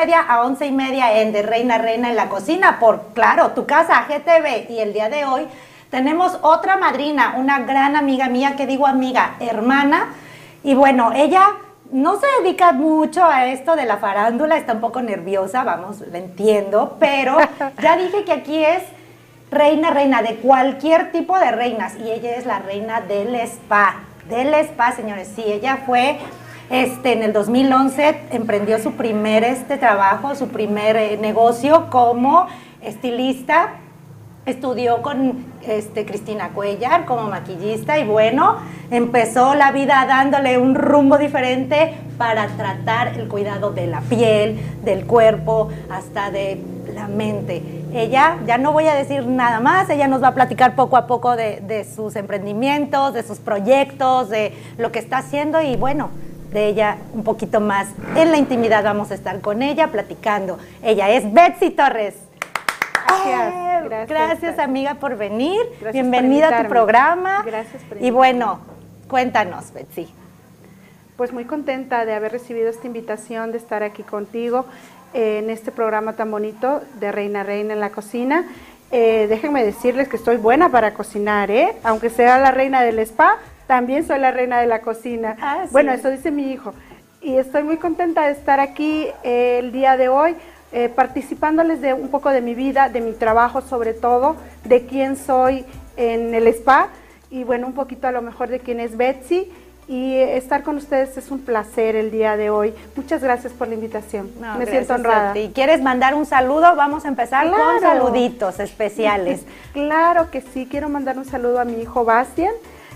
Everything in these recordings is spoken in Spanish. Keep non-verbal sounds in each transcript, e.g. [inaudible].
Media a 11 y media en De Reina Reina en la cocina por, claro, tu casa GTV. Y el día de hoy tenemos otra madrina, una gran amiga mía, que digo amiga, hermana. Y bueno, ella no se dedica mucho a esto de la farándula, está un poco nerviosa, vamos, la entiendo, pero [laughs] ya dije que aquí es reina, reina de cualquier tipo de reinas y ella es la reina del spa, del spa, señores. Sí, ella fue este en el 2011 emprendió su primer este trabajo, su primer eh, negocio como estilista. Estudió con este, Cristina Cuellar como maquillista y bueno, empezó la vida dándole un rumbo diferente para tratar el cuidado de la piel, del cuerpo, hasta de la mente. Ella, ya no voy a decir nada más, ella nos va a platicar poco a poco de, de sus emprendimientos, de sus proyectos, de lo que está haciendo y bueno, de ella un poquito más. En la intimidad vamos a estar con ella platicando. Ella es Betsy Torres. Gracias, ¡Eh! gracias. Gracias, amiga, por venir. Gracias por Bienvenida a tu programa. Gracias por Y bueno, cuéntanos, Betsy. Pues muy contenta de haber recibido esta invitación, de estar aquí contigo eh, en este programa tan bonito de Reina Reina en la cocina. Eh, déjenme decirles que estoy buena para cocinar, ¿eh? Aunque sea la reina del spa, también soy la reina de la cocina. Ah, sí. Bueno, eso dice mi hijo. Y estoy muy contenta de estar aquí eh, el día de hoy, eh, participándoles de un poco de mi vida, de mi trabajo sobre todo, de quién soy en el spa y bueno, un poquito a lo mejor de quién es Betsy. Y estar con ustedes es un placer el día de hoy. Muchas gracias por la invitación. No, Me siento honrada. ti. ¿Quieres mandar un saludo? Vamos a empezar con Claro. saluditos especiales. [laughs] Claro que sí, quiero mandar un saludo a mi hijo Bastian,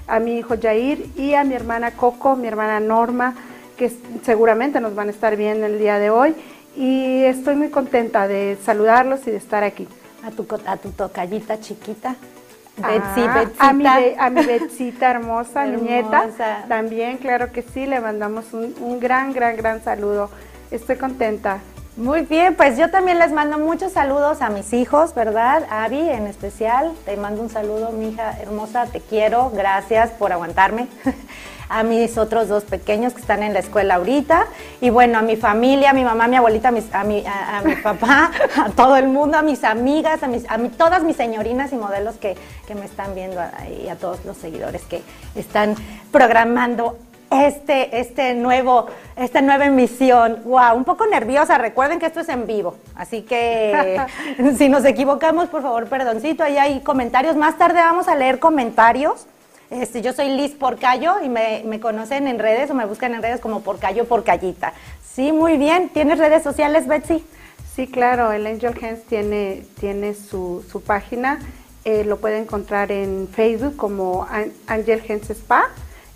a mi hijo Jair y a mi hermana Coco, mi hermana Norma, que seguramente nos van a estar viendo el día de hoy. Y estoy muy contenta de saludarlos y de estar aquí. A tu, a tu tocallita chiquita. Betsy, Ah, a, mi, a mi Betsita [laughs] hermosa, nieta. También, claro que sí, le mandamos un, un gran, gran, gran saludo. Estoy contenta. Muy bien, pues yo también les mando muchos saludos a mis hijos, ¿verdad? Avi en especial, te mando un saludo, mi hija hermosa, te quiero, gracias por aguantarme. [laughs] A mis otros dos pequeños que están en la escuela ahorita. Y bueno, a mi familia, a mi mamá, a mi abuelita, a, mis- a mi, a- a mi [laughs] papá, a todo el mundo, a mis amigas, a, mis, a mi- todas mis señorinas y modelos que, que me están viendo y a todos los seguidores que están programando este, este nuevo, esta nueva emisión. Wow, un poco nerviosa. Recuerden que esto es en vivo, así que [laughs] si nos equivocamos, por favor, perdoncito. Ahí hay comentarios. Más tarde vamos a leer comentarios. Este, yo soy Liz Porcayo y me, me conocen en redes o me buscan en redes como Porcayo Porcayita. Sí, muy bien. ¿Tienes redes sociales, Betsy? Sí, claro, el Angel Hands tiene, tiene su, su página. eh, lo puede encontrar en Facebook como An- Angel Hands Spa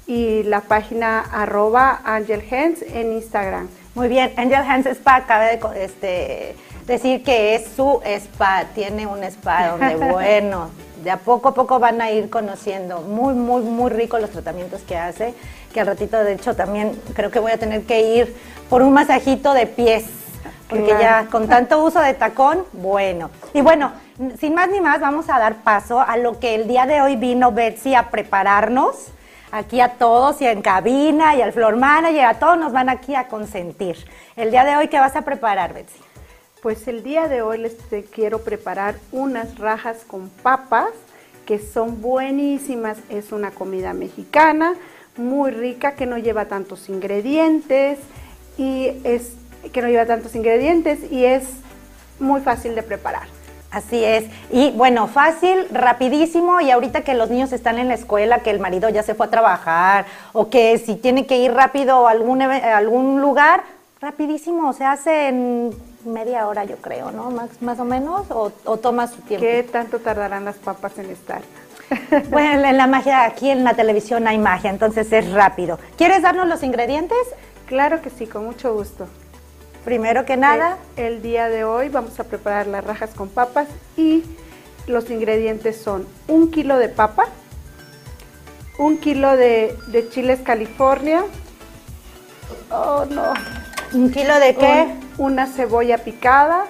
y la página arroba Angel Hands en Instagram. Muy bien, Angel Hands Spa cabe de este, decir que es su spa, tiene un spa donde, [laughs] bueno, de a poco a poco van a ir conociendo muy, muy, muy rico los tratamientos que hace, que al ratito, de hecho, también creo que voy a tener que ir por un masajito de pies, porque Claro. ya con tanto uso de tacón, bueno. Y bueno, sin más ni más, vamos a dar paso a lo que el día de hoy vino Betsy a prepararnos. Aquí a todos y en cabina y al floor manager, a todos nos van aquí a consentir. El día de hoy, ¿qué vas a preparar, Betsy? Pues el día de hoy les quiero preparar unas rajas con papas que son buenísimas. Es una comida mexicana muy rica que no lleva tantos ingredientes y es que no lleva tantos ingredientes y es muy fácil de preparar. Así es. Y bueno, fácil, rapidísimo. Y ahorita que los niños están en la escuela, que el marido ya se fue a trabajar, o que si tiene que ir rápido a algún, eve- a algún lugar, rapidísimo. Se hace en media hora, yo creo, ¿no? Más, más o menos. O, o toma su tiempo. ¿Qué tanto tardarán las papas en estar? [laughs] Bueno, en la magia, aquí en la televisión hay magia, entonces es rápido. ¿Quieres darnos los ingredientes? Claro que sí, con mucho gusto. Primero que nada, El día de hoy vamos a preparar las rajas con papas y los ingredientes son un kilo de papa, un kilo de, de chiles California, oh no, un kilo de qué? un- una cebolla picada,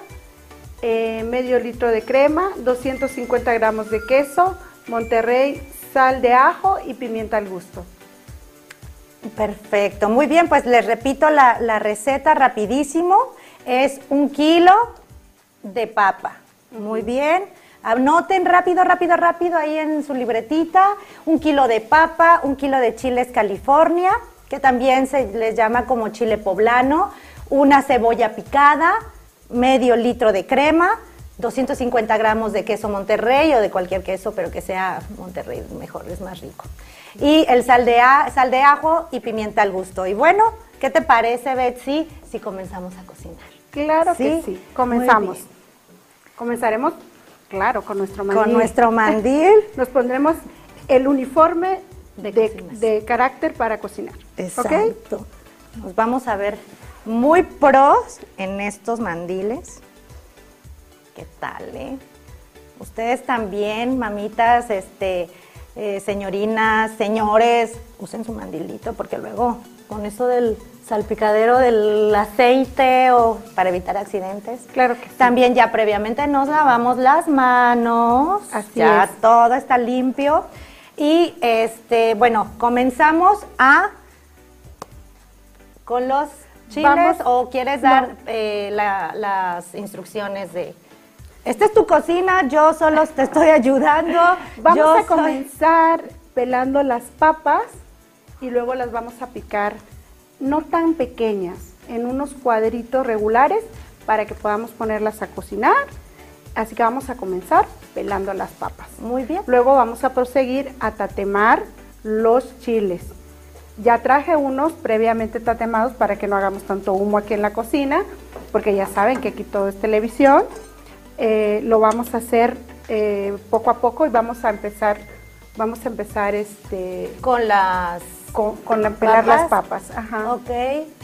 eh, medio litro de crema, 250 gramos de queso, Monterrey, sal de ajo y pimienta al gusto. Perfecto, muy bien, pues les repito la, receta rapidísimo. Es un kilo de papa. Muy bien. Anoten rápido, rápido, rápido ahí en su libretita. Un kilo de papa, un kilo de chiles California, que también se les llama como chile poblano, una cebolla picada, medio litro de crema, 250 gramos de queso Monterrey o de cualquier queso, pero que sea Monterrey mejor, es más rico. Y el sal de, a- sal de ajo y pimienta al gusto. Y bueno, ¿qué te parece, Betsy, si comenzamos a cocinar? Claro que Sí, sí, muy comenzamos. Comenzaremos, claro, con nuestro mandil. Con nuestro [laughs] mandil. Nos pondremos el uniforme De de, de carácter para cocinar. Exacto. Nos vamos a ver muy pros en estos mandiles. ¿Qué tal, eh? Ustedes también, mamitas, este, eh, señorinas, señores, usen su mandilito porque luego con eso del salpicadero del aceite o para evitar accidentes. Claro que sí. También ya previamente nos lavamos las manos. Así ya es. todo está limpio. Y este, bueno, comenzamos a con los chiles Vamos- o quieres no. dar eh, la- las instrucciones de esta es tu cocina, yo solo te estoy ayudando. [laughs] Vamos yo a soy- comenzar pelando las papas y luego las vamos a picar no tan pequeñas, en unos cuadritos regulares para que podamos ponerlas a cocinar. Así que vamos a comenzar pelando las papas. Muy bien. Luego vamos a proseguir a tatemar los chiles. Ya traje unos previamente tatemados para que no hagamos tanto humo aquí en la cocina, porque ya saben que aquí todo es televisión. Eh, lo vamos a hacer eh, poco a poco y vamos a empezar, vamos a empezar este, Con las con, con la- pelar las papas. Ajá. Ok,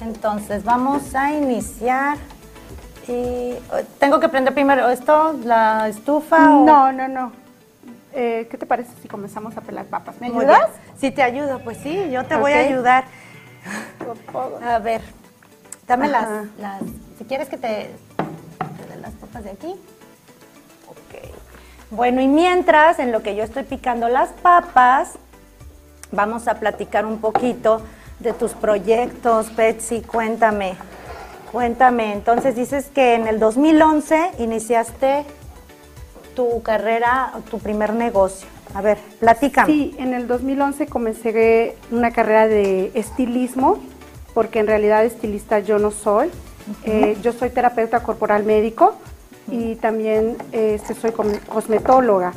entonces vamos a iniciar. Y, eh, ¿Tengo que prender primero esto, la estufa? o- No, no, no. Eh, ¿Qué te parece si comenzamos a pelar papas? ¿Me ayudas? Sí, te ayudo, pues sí, yo te voy a ayudar. A ver, dame las, las, si quieres que te, te dé las papas de aquí. Bueno, y mientras, en lo que yo estoy picando las papas, vamos a platicar un poquito de tus proyectos, Betsy, cuéntame. Cuéntame, entonces dices que en el 2011 iniciaste tu carrera, tu primer negocio. A ver, platícame. Sí, en el 2011 comencé una carrera de estilismo, porque en realidad estilista yo no soy. Eh, yo soy terapeuta corporal médico y también este, soy cosmetóloga.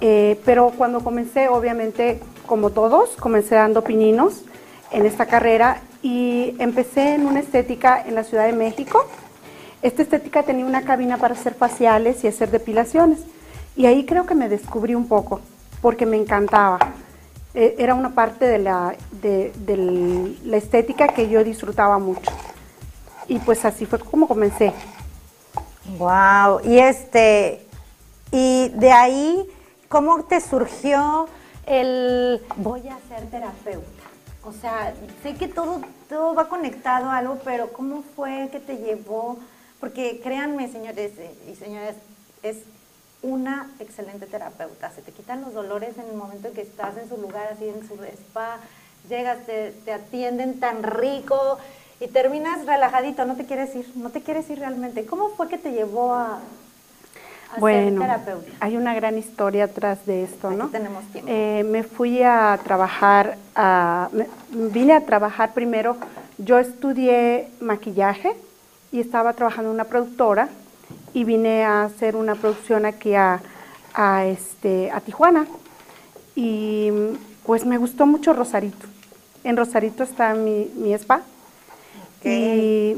Eh, pero cuando comencé, obviamente, como todos, comencé dando pininos en esta carrera y empecé en una estética en la Ciudad de México. Esta estética tenía una cabina para hacer faciales y hacer depilaciones. Y ahí creo que me descubrí un poco, porque me encantaba. Eh, Era una parte de la, de, de la estética que yo disfrutaba mucho. Y pues así fue como comencé. Wow, y este, y de ahí, ¿cómo te surgió el voy a ser terapeuta? O sea, sé que todo, todo va conectado a algo, pero ¿cómo fue que te llevó? Porque créanme, señores eh, y señoras, es una excelente terapeuta. Se te quitan los dolores en el momento en que estás en su lugar, así en su spa, llegas, te, te atienden tan rico y terminas relajadito, no te quieres ir, no te quieres ir realmente. ¿Cómo fue que te llevó a, a Bueno, ser terapeuta? hay una gran historia atrás de esto, Aquí ¿no? tenemos tiempo. Eh, me fui a trabajar, a, vine a trabajar primero, yo estudié maquillaje y estaba trabajando en una productora y vine a hacer una producción aquí a, a, este, a Tijuana. Y pues me gustó mucho Rosarito. En Rosarito está mi, mi spa. Y,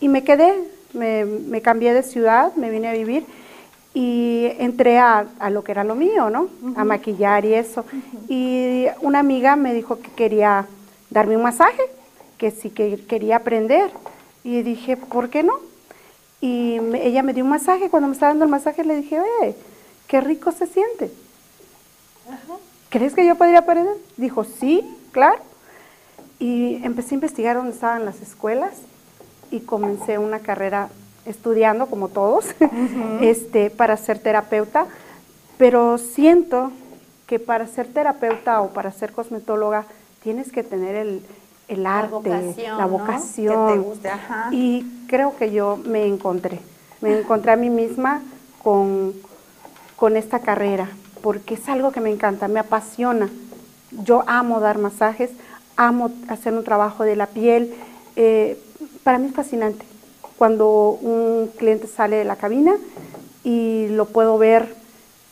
y me quedé, me, me cambié de ciudad, me vine a vivir y entré a, a lo que era lo mío, ¿no? A maquillar y eso. Y una amiga me dijo que quería darme un masaje, que sí que quería aprender. Y dije, ¿por qué no? Y me- ella me dio un masaje. Cuando me estaba dando el masaje le dije, eh, qué rico se siente. ¿Crees que yo podría aprender? Dijo, sí, claro. Y empecé a investigar dónde estaban las escuelas y comencé una carrera estudiando, como todos, [laughs] este, para ser terapeuta. Pero siento que para ser terapeuta o para ser cosmetóloga tienes que tener el, el arte, vocación, la ¿no? vocación. Que te guste, ajá. Y creo que yo me encontré, me encontré a mí misma con, con esta carrera, porque es algo que me encanta, me apasiona. Yo amo dar masajes, amo hacer un trabajo de la piel. eh, para mí es fascinante cuando un cliente sale de la cabina y lo puedo ver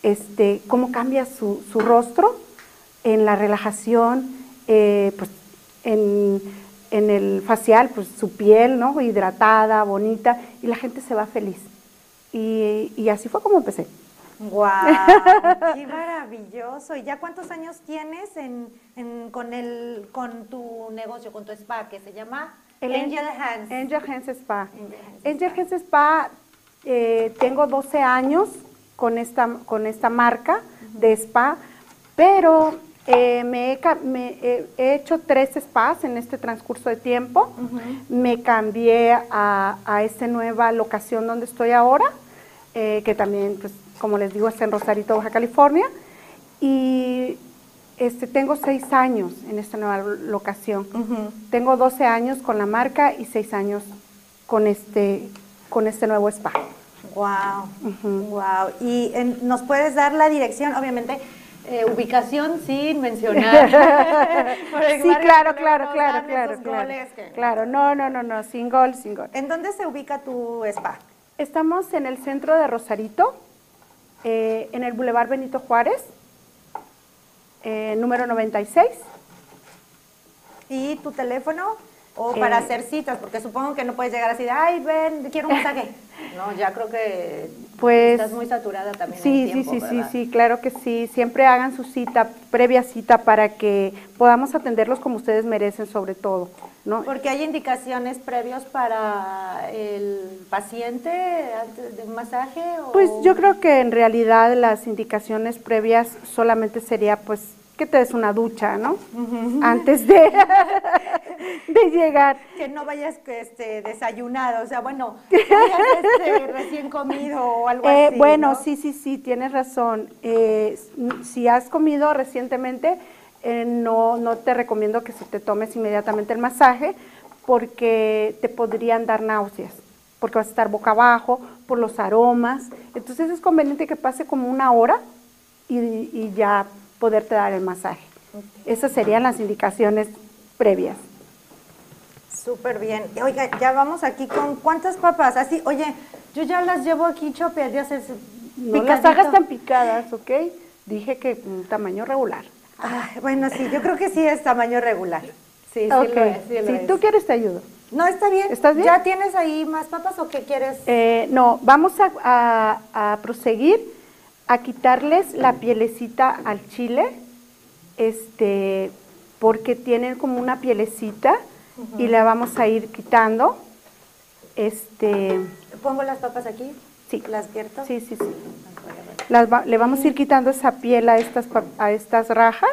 este, cómo cambia su, su rostro en la relajación, eh, pues en, en el facial, pues su piel, ¿no? Hidratada, bonita, y la gente se va feliz. Y, y así fue como empecé. ¡Guau! ¡Qué [laughs] maravilloso! ¿Y ya cuántos años tienes en, en- con, el, con tu negocio, con tu spa, que se llama El Angel Hands? Angel Hands Spa. Angel Hands Angel Hands Spa, eh, tengo 12 años con esta, con esta marca de spa, pero eh, me, he, me he- he hecho tres spas en este transcurso de tiempo. Me cambié a, a esta nueva locación donde estoy ahora, eh, que también, pues, como les digo, está en Rosarito, Baja California. Y este, tengo seis años en esta nueva locación. Ujú. Tengo 12 años con la marca y 6 años con este, con este nuevo spa. Wow, Ujú. wow. Y en- nos puedes dar la dirección, obviamente, eh, ubicación sin mencionar. [laughs] Sí, claro, claro, claro, claro, claro. que- Claro, no, no, no, no, sin gol, sin gol. ¿En dónde se ubica tu spa? Estamos en el centro de Rosarito, eh, en el Boulevard Benito Juárez, eh, número 96. ¿Y tu teléfono? O para Eh, hacer citas, porque supongo que no puedes llegar así de, ay, ven, quiero un masaje. [laughs] No, ya creo que Pues, estás muy saturada también. Sí, en tiempo, sí, sí, sí, sí, claro que sí. Siempre hagan su cita, previa cita, para que podamos atenderlos como ustedes merecen, sobre todo, ¿no? Porque hay indicaciones previos para el paciente antes de un masaje. O... Pues yo creo que en realidad las indicaciones previas solamente sería pues que te des una ducha, ¿no? Antes de, [laughs] de llegar. Que no vayas este, desayunado, o sea, bueno, [laughs] vayas este, recién comido o algo Eh, así. bueno, ¿no? sí, sí, sí, tienes razón. Eh, si has comido recientemente, eh, no, no te recomiendo que se te tomes inmediatamente el masaje porque te podrían dar náuseas, porque vas a estar boca abajo por los aromas. Entonces es conveniente que pase como una hora y, y ya poderte dar el masaje. Esas serían las indicaciones previas. Súper bien. Oiga, ya vamos aquí con cuántas papas. Así, oye, yo ya las llevo aquí chopeas, ya se No las hagas tan picadas, ¿ok? Dije que un tamaño regular. Ay, bueno, sí, yo creo que sí es tamaño regular. Sí, sí lo es, sí lo si es. tú quieres te ayudo. No, está bien. ¿Estás bien? ¿Ya tienes ahí más papas o qué quieres? Eh, no, vamos a, a- a proseguir a quitarles la pielecita al chile, este, porque tienen como una pielecita y la vamos a ir quitando. Este, ¿Pongo las papas aquí? Sí. ¿Las vierto? sí, sí, sí. Las va- le vamos a ir quitando esa piel a estas, a estas rajas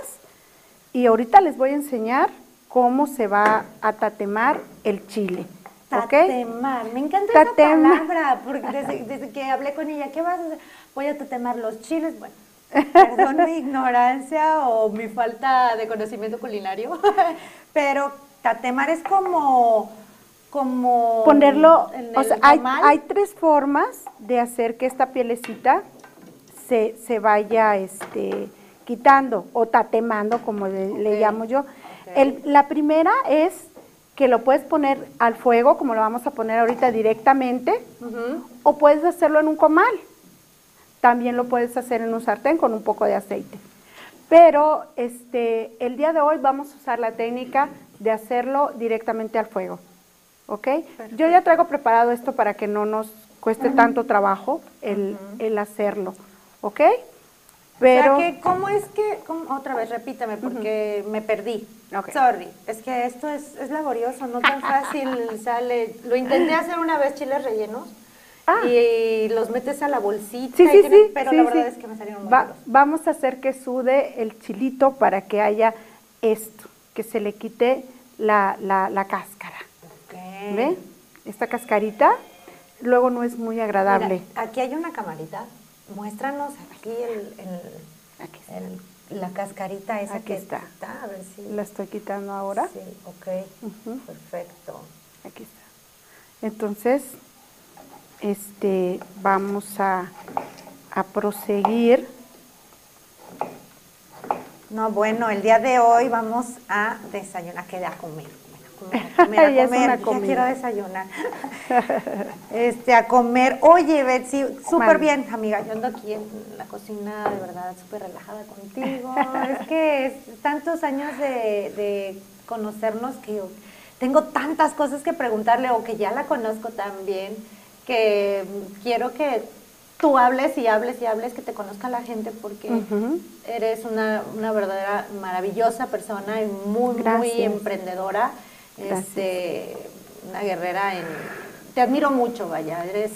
y ahorita les voy a enseñar cómo se va a tatemar el chile. ¿Ok? Tatemar, me encanta Tatemar. esa palabra, porque desde, desde que hablé con ella, ¿qué vas a hacer? Voy a tatemar los chiles, bueno, perdón mi ignorancia o mi falta de conocimiento culinario, [laughs] pero tatemar es como, como... ponerlo, en o sea, hay, hay tres formas de hacer que esta pielecita se, se vaya este, quitando o tatemando, como le, le llamo yo. El- la primera es que lo puedes poner al fuego, como lo vamos a poner ahorita directamente, o puedes hacerlo en un comal. También lo puedes hacer en un sartén con un poco de aceite. Pero este, el día de hoy vamos a usar la técnica de hacerlo directamente al fuego. ¿Ok? Yo ya traigo preparado esto para que no nos cueste tanto trabajo el, el hacerlo. ¿Ok? Pero, o sea que, ¿cómo es que, otra vez, repítame, porque me perdí. Sorry, es que esto es, es laborioso, no tan fácil [laughs] sale. Lo intenté hacer una vez chiles rellenos ah. y los metes a la bolsita, sí, sí, sí, pero la verdad es que me salieron muy Vamos a hacer que sude el chilito para que haya esto, que se le quite la, la, la cáscara. Okay. ¿Ve? Esta cascarita luego no es muy agradable. aquí hay una camarita muéstranos aquí el, la cascarita esa aquí que está. A ver si... La estoy quitando ahora. Sí, ok. Perfecto. Aquí está. Entonces, este, vamos a, a proseguir. No, bueno, el día de hoy vamos a desayunar, que a comer [laughs] a comer, quiero desayunar. [laughs] este, a comer. Oye, Betsy, súper bien, amiga. Yo ando aquí en la cocina, de verdad, súper relajada contigo. [laughs] es que es tantos años de, conocernos que tengo tantas cosas que preguntarle o que ya la conozco también, que quiero que tú hables y hables y hables, que te conozca la gente porque eres una, una, verdadera maravillosa persona y muy, muy emprendedora. Este, una guerrera en... Te admiro mucho, vaya, eres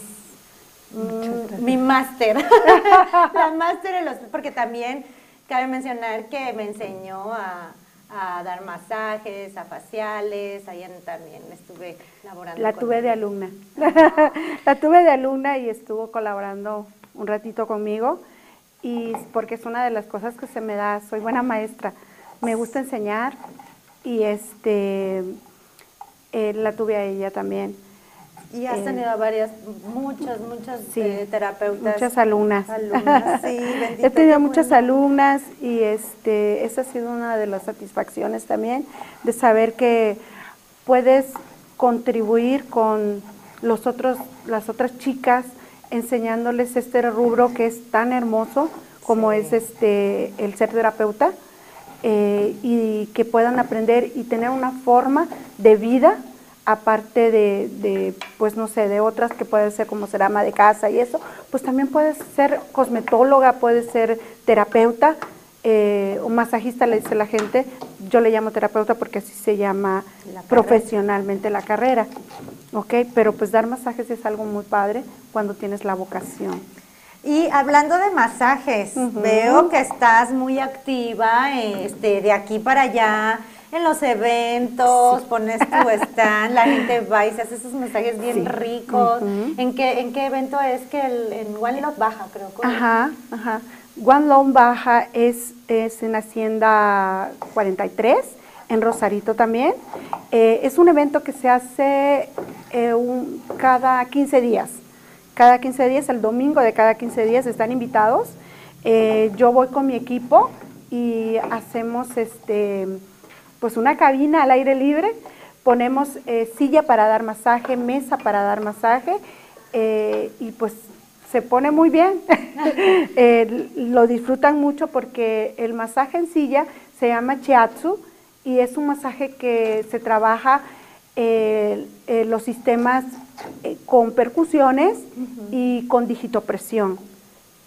mi máster, [laughs] la máster en los... Porque también cabe mencionar que me enseñó a, dar masajes, a faciales, ahí también estuve laborando. La tuve de alumna, [laughs] la tuve de alumna y estuvo colaborando un ratito conmigo y porque es una de las cosas que se me da, soy buena maestra, me gusta enseñar y este eh, la tuve a ella también. Y has tenido eh, varias, muchas, muchas eh, terapeutas. Muchas alumnas. alumnas [laughs] sí, He tenido muchas alumnas y este, esa ha sido una de las satisfacciones también, de saber que puedes contribuir con los otros, las otras chicas, enseñándoles este rubro que es tan hermoso como es este el ser terapeuta eh, y que puedan aprender y tener una forma de vida aparte de, pues no sé, de otras que pueden ser como ser ama de casa y eso, pues también puedes ser cosmetóloga, puedes ser terapeuta eh, o masajista, le dice la gente, yo le llamo terapeuta porque así se llama profesionalmente la carrera, ¿ok? Pero pues dar masajes es algo muy padre cuando tienes la vocación. Y hablando de masajes, veo que estás muy activa este, de aquí para allá en los eventos, pones tu stand, la gente va y se hace esos masajes bien ricos. ¿En, qué, ¿En qué evento es que el, en One Love Baja, creo? Ajá, ajá. One Love Baja es, es en Hacienda 43, en Rosarito también. Eh, es un evento que se hace eh, un, cada 15 días cada 15 días, el domingo de cada 15 días están invitados. Eh, yo voy con mi equipo y hacemos este, pues una cabina al aire libre, ponemos eh, silla para dar masaje, mesa para dar masaje eh, y pues se pone muy bien. [laughs] lo disfrutan mucho porque el masaje en silla se llama chiatsu y es un masaje que se trabaja los sistemas eh, con percusiones y con digitopresión.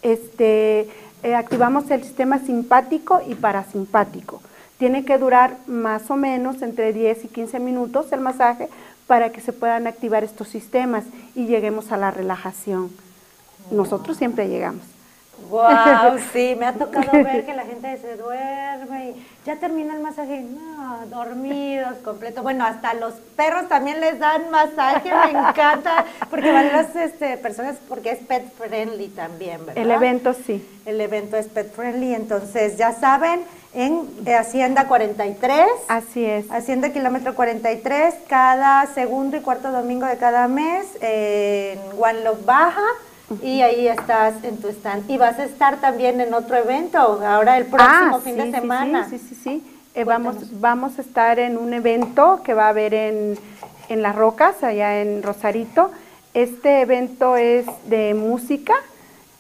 Este, eh, activamos el sistema simpático y parasimpático. Tiene que durar más o menos entre 10 y 15 minutos el masaje para que se puedan activar estos sistemas y lleguemos a la relajación. Nosotros siempre llegamos. Wow, [laughs] sí, me ha tocado ver que la gente se duerme y ya termina el masaje, no, dormidos, completo. Bueno, hasta los perros también les dan masaje, me encanta, porque van las este, personas, porque es pet friendly también, ¿verdad? El evento sí. El evento es pet friendly, entonces ya saben, en Hacienda 43. Así es. Hacienda Kilómetro 43, cada segundo y cuarto domingo de cada mes, en One Love Baja y ahí estás en tu stand. Y vas a estar también en otro evento, ahora el próximo ah, fin de semana. Sí, sí, sí. Eh, vamos, vamos a estar en un evento que va a haber en, Las Rocas, allá en Rosarito. Este evento es de música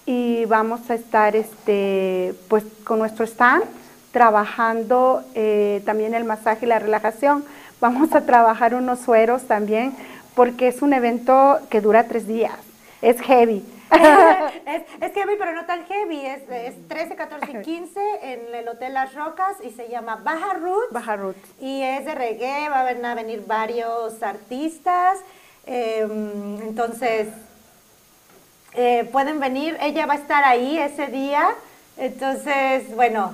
y vamos a estar este, pues, con nuestro stand trabajando eh, también el masaje y la relajación. Vamos a trabajar unos sueros también porque es un evento que dura tres días. Es heavy. [laughs] es, es, heavy, pero no tan heavy. Es, es, 13, 14 y 15 en el Hotel Las Rocas y se llama Baja Roots. Baja Roots. Y es de reggae, va a venir varios artistas. Em, entonces, eh, pueden venir, ella va a estar ahí ese día. Entonces, bueno,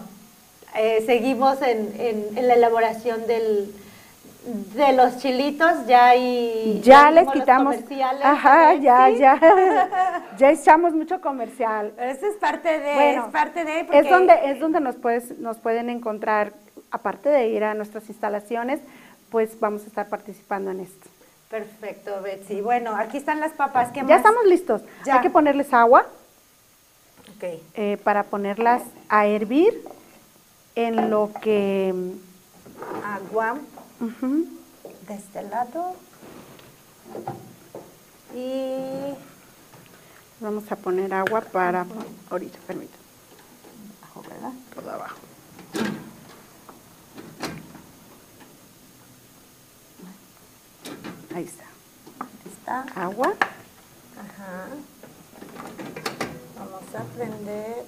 eh, seguimos en, en, la elaboración del, de los chilitos, ya y ya, les quitamos, ajá, ya, ya, [laughs] ya echamos mucho comercial. Eso es parte de, es parte de, es donde es donde nos puedes, nos pueden encontrar, aparte de ir a nuestras instalaciones, pues vamos a estar participando en esto. Perfecto, Betsy. Bueno, aquí están las papas. ¿Qué ya estamos listos. Hay que ponerles agua okay. Eh, para ponerlas a hervir en lo que... Agua de este lado. Y vamos a poner agua para... Ahorita, permítame. Abajo, ¿verdad? Todo abajo. Ahí está. Ahí está. Agua. Ajá. Vamos a prender.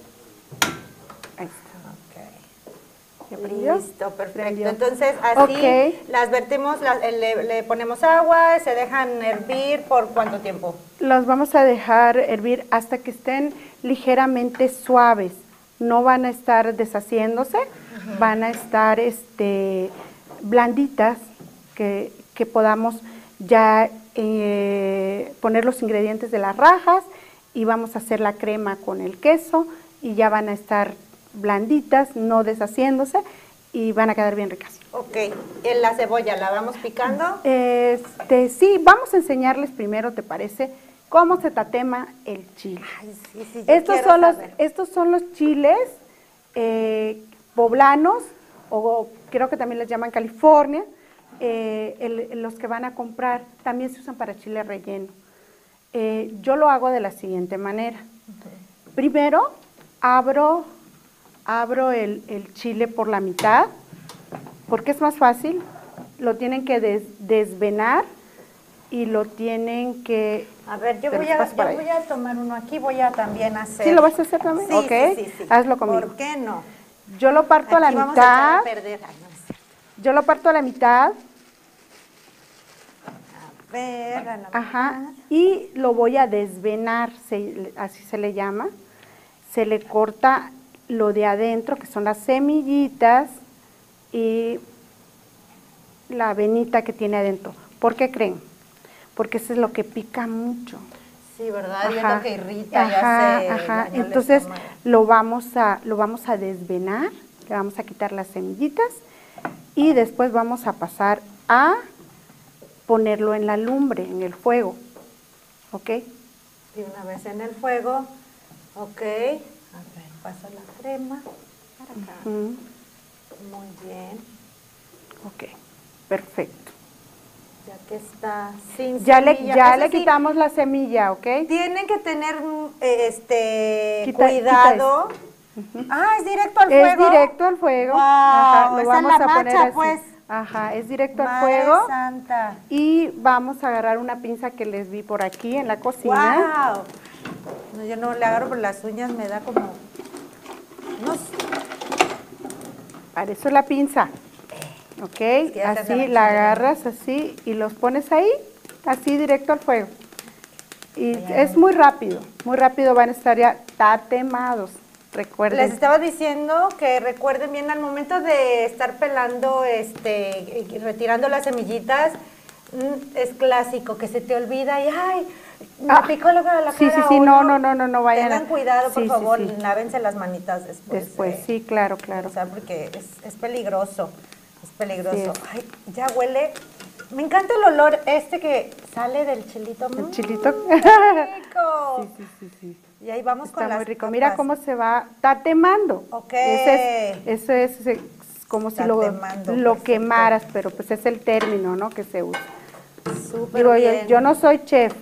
Ahí está. Listo, perfecto. Entonces, así las vertimos, eh, le, ponemos agua, se dejan hervir por cuánto tiempo? Los vamos a dejar hervir hasta que estén ligeramente suaves. No van a estar deshaciéndose, van a estar este, blanditas, que, que podamos ya eh, poner los ingredientes de las rajas y vamos a hacer la crema con el queso y ya van a estar blanditas, no deshaciéndose y van a quedar bien ricas. Ok, ¿en la cebolla la vamos picando? Este, sí, vamos a enseñarles primero, ¿te parece? Cómo se tatema el chile. Ay, sí, sí, estos, son los, estos son los chiles eh, poblanos, o creo que también les llaman California, eh, los que van a comprar, también se usan para chile relleno. Eh, yo lo hago de la siguiente manera. Primero, abro abro el, chile por la mitad, porque es más fácil. Lo tienen que desvenar y lo tienen que... A ver, yo, voy a, voy a, tomar uno aquí, voy a también hacer... ¿Sí lo vas a hacer también? Sí, okay. sí, sí, Hazlo conmigo. ¿Por qué no? Yo lo parto a la mitad. A perder. yo lo parto a la mitad. A ver, a la Ajá. Y lo voy a desvenar, así se le llama. Se le corta lo de adentro, que son las semillitas y la avenita que tiene adentro. ¿Por qué creen? Porque eso es lo que pica mucho. Sí, ¿verdad? Y es lo que irrita. Ajá, ajá. Entonces lo vamos, a, lo vamos a desvenar, le vamos a quitar las semillitas y después vamos a pasar a ponerlo en la lumbre, en el fuego. ¿Ok? Y una vez en el fuego, ok. A ver, paso la crema para acá. Muy bien. Ok, perfecto. Ya que está sin ya Le, ya le quitamos la semilla, ¿ok? Tienen que tener este cuidado. Ah, es directo al fuego. Es directo al fuego. Wow, Ajá, lo vamos a poner así. pues. Ajá, es directo al fuego. Santa. Y vamos a agarrar una pinza que les vi por aquí en la cocina. Wow. No, yo no le agarro por las uñas, me da como... No Para eso la pinza. Ok, así la agarras así y los pones ahí, así directo al fuego. Y es muy rápido, muy rápido van a estar ya tatemados. Recuerden. Les estaba diciendo que recuerden bien al momento de estar pelando, este, retirando las semillitas, mm, es clásico que se te olvida y ay, me picó la cara. Sí, sí, sí, no, no, no, no, no vayan. Tengan cuidado, por favor, lávense las manitas después. Después, sí, claro, claro. O sea, porque es, peligroso, es peligroso. Ay, ya huele. Me encanta el olor este que sale del chilito. El mm, chilito. rico! [laughs] sí, sí, sí, sí. Y ahí vamos Está con muy rico. Mira cómo se va tatemando. Ok. eso es, como si lo, lo quemaras, pero pues es el término, ¿no? Que se usa. Súper bien. Yo no soy chef,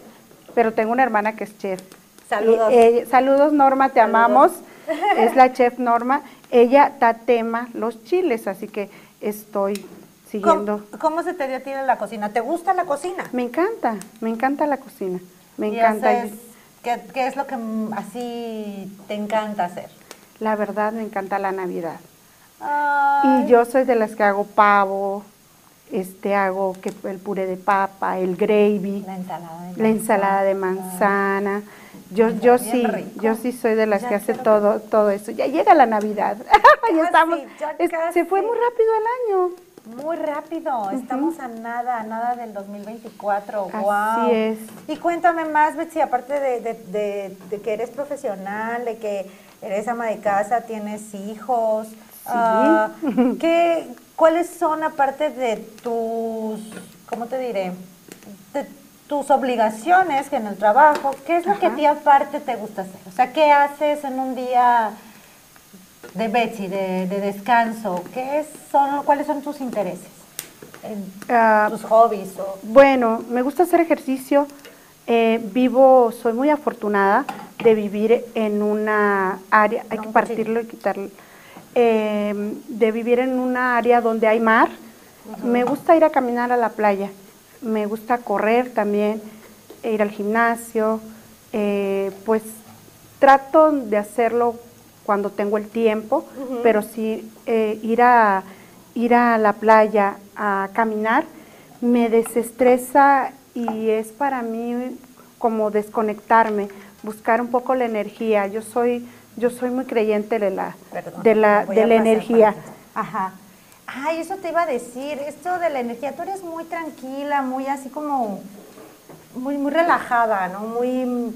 pero tengo una hermana que es chef. Saludos. Y, eh, saludos Norma, te amamos. [laughs] Es la chef Norma. Ella tatema los chiles, así que estoy siguiendo. ¿Cómo, cómo se te dio a la cocina? ¿Te gusta la cocina? Me encanta, me encanta la cocina. Me Y encanta. haces- ¿qué, qué es lo que así te encanta hacer? La verdad, me encanta la Navidad. Ay, Y yo soy de las que hago pavo, este hago que el puré de papa, el gravy, La ensalada de la ensalada de manzana. manzana. Yo, yo sí, rico. yo sí soy de las Ya que hace todo, todo eso. Ya llega la Navidad. [laughs] ya estamos. ya es- se fue muy rápido el año. Muy rápido, estamos a nada, a nada del 2024. Así wow. es. Y cuéntame más, Betsy, aparte de, de- de- de que eres profesional, de que eres ama de casa, tienes hijos, ah, [laughs] ¿qué, ¿cuáles son aparte de tus, ¿cómo te diré? De tus obligaciones en el trabajo, ¿qué es lo que a ti aparte te gusta hacer? O sea, ¿qué haces en un día de Betsy, de, de descanso? ¿Qué son, ¿Cuáles son tus intereses? Ah, tus hobbies o Bueno, me gusta hacer ejercicio. eh, vivo, soy muy afortunada de vivir en una área, hay No, que partirlo y quitarlo, eh, de vivir en una área donde hay mar. Me gusta ir a caminar a la playa, me gusta correr también, e ir al gimnasio, eh, pues trato de hacerlo cuando tengo el tiempo, pero sí eh, ir a ir a la playa a caminar me desestresa y es para mí como desconectarme, buscar un poco la energía. Yo soy yo soy muy creyente de la Perdón, de la de la energía. Ajá. Ay, eso te iba a decir, esto de la energía, tú eres muy tranquila, muy así como, muy, muy relajada, ¿no? Muy,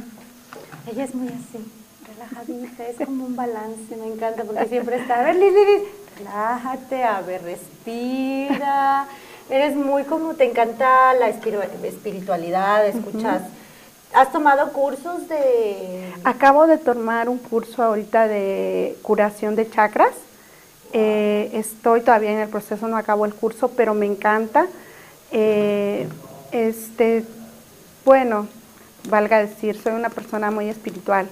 ella es muy así, relajadita, es como un balance, me encanta, porque siempre está, a ver, Liz, Liz, relájate, a ver, respira, eres muy como, te encanta la espiritualidad, escuchas, ¿has tomado cursos de...? Acabo de tomar un curso ahorita de curación de chakras. Eh, estoy todavía en el proceso, no acabo el curso, pero me encanta. Eh, este, bueno, valga decir, soy una persona muy espiritual.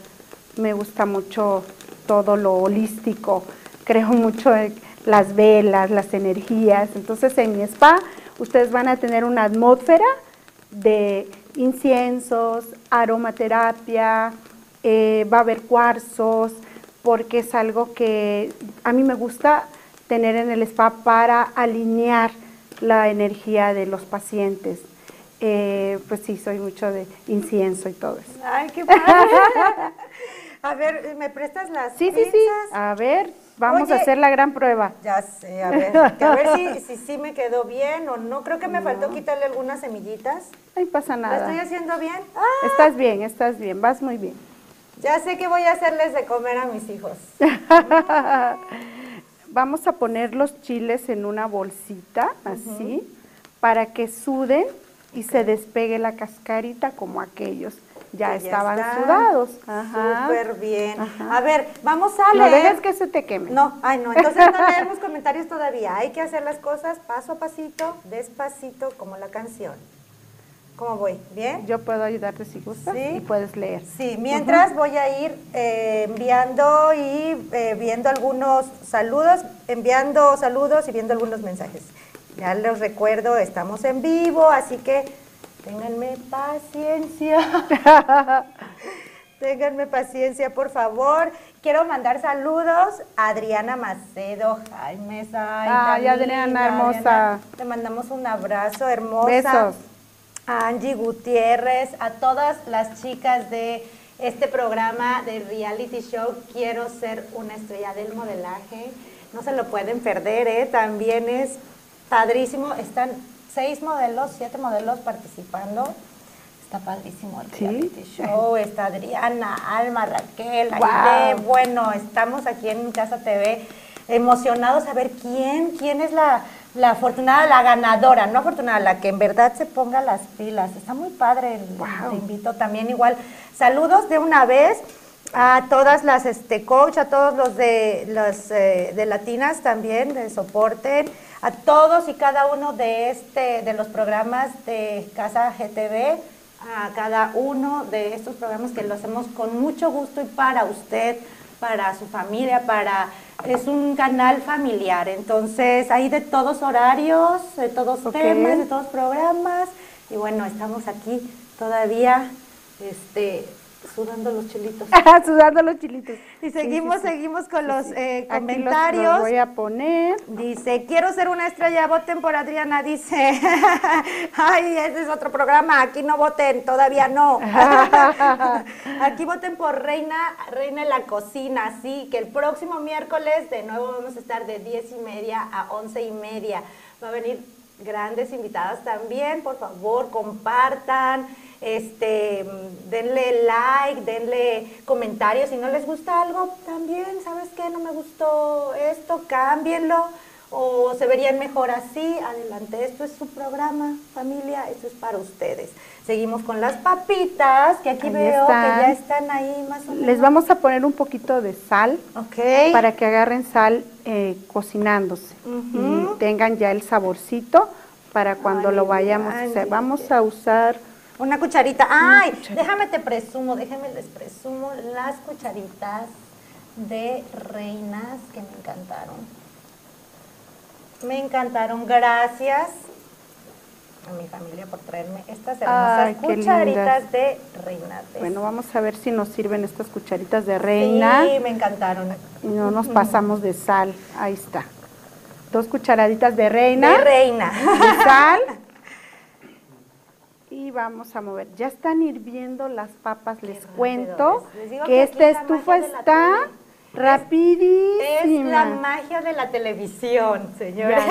Me gusta mucho todo lo holístico. Creo mucho en las velas, las energías. Entonces, en mi spa, ustedes van a tener una atmósfera de inciensos, aromaterapia, eh, va a haber cuarzos, porque es algo que a mí me gusta tener en el spa para alinear la energía de los pacientes. Eh, pues sí, soy mucho de incienso y todo eso. Ay, qué padre. [laughs] A ver, ¿me prestas las Sí, sí, sí. A ver, vamos Oye. a hacer la gran prueba. Ya sé, a ver, a ver si, [laughs] si, sí me quedó bien o no. Creo que me faltó quitarle algunas semillitas. No pasa ¿Lo nada. estoy haciendo bien? Ah, Estás bien, estás bien, vas muy bien. ya sé que voy a hacerles de comer a mis hijos. [laughs] Vamos a poner los chiles en una bolsita, así, para que suden y se despegue la cascarita como aquellos ya Que estaban están sudados. Ajá. Súper bien. Ajá. A ver, vamos a No leer. dejes que se te queme. No, ay no, entonces no leemos comentarios todavía. Hay que hacer las cosas paso a pasito, despacito, como la canción. ¿Cómo voy? ¿Bien? Yo puedo ayudarte si gustas Sí. y puedes leer. Sí, mientras voy a ir eh, enviando y eh, viendo algunos saludos, enviando saludos y viendo algunos mensajes. Ya les recuerdo, estamos en vivo, así que ténganme paciencia. [laughs] ténganme paciencia, por favor. Quiero mandar saludos a Adriana Macedo, Jaime. Ay, Adriana, hermosa. Te mandamos un abrazo, hermosa Besos. a Angie Gutiérrez, a todas las chicas de este programa de reality show Quiero ser una estrella del modelaje. No se lo pueden perder, ¿eh? También es padrísimo. Están seis modelos, siete modelos participando. Está padrísimo el Sí. reality show. Está Adriana, Alma, Raquel, Guau. Aide. Bueno, estamos aquí en Casa TV emocionados a ver quién, quién es la, la afortunada, la ganadora, no afortunada, la que en verdad se ponga las pilas. Está muy padre, el- Guau. te invito también igual. Saludos de una vez a todas las este coach, a todos los de los eh, de latinas también de soporte, a todos y cada uno de este de los programas de Casa GTV. a cada uno de estos programas que lo hacemos con mucho gusto y para usted, para su familia, para es un canal familiar, entonces hay de todos horarios, de todos temas, de todos programas y bueno, estamos aquí todavía este sudando los chilitos. [laughs] sudando los chilitos. Y seguimos, seguimos con los eh, comentarios. voy a poner. Dice, quiero ser una estrella, voten por Adriana, dice. [laughs] Ay, ese es otro programa, aquí no voten, todavía no. [laughs] aquí voten por Reina, Reina en la cocina, sí, que el próximo miércoles de nuevo vamos a estar de diez y media a once y media. Va a venir grandes invitadas también, por favor, compartan este, denle like, denle comentarios. Si no les gusta algo, también, ¿sabes qué? No me gustó esto, cámbienlo. O se verían mejor así. Adelante, esto es su programa, familia, esto es para ustedes. Seguimos con las papitas, que aquí veo que ya están ahí más o menos. Les vamos a poner un poquito de sal okay. para que agarren sal eh, cocinándose y tengan ya el saborcito para cuando lo vayamos a hacer. Vamos a usar una cucharita. Ay, déjame te presumo, déjame les presumo las cucharitas de reinas que me encantaron. Me encantaron. Gracias a mi familia por traerme estas hermosas cucharitas de reina. Bueno, vamos a ver si nos sirven estas cucharitas de reina. Sí, me encantaron. Y no nos pasamos de sal. Ahí está. Dos cucharaditas de reina. De reina. De sal. [laughs] vamos a mover. Ya están hirviendo las papas, les cuento que, esta estufa está rapidísima. Es la magia de la televisión, señores.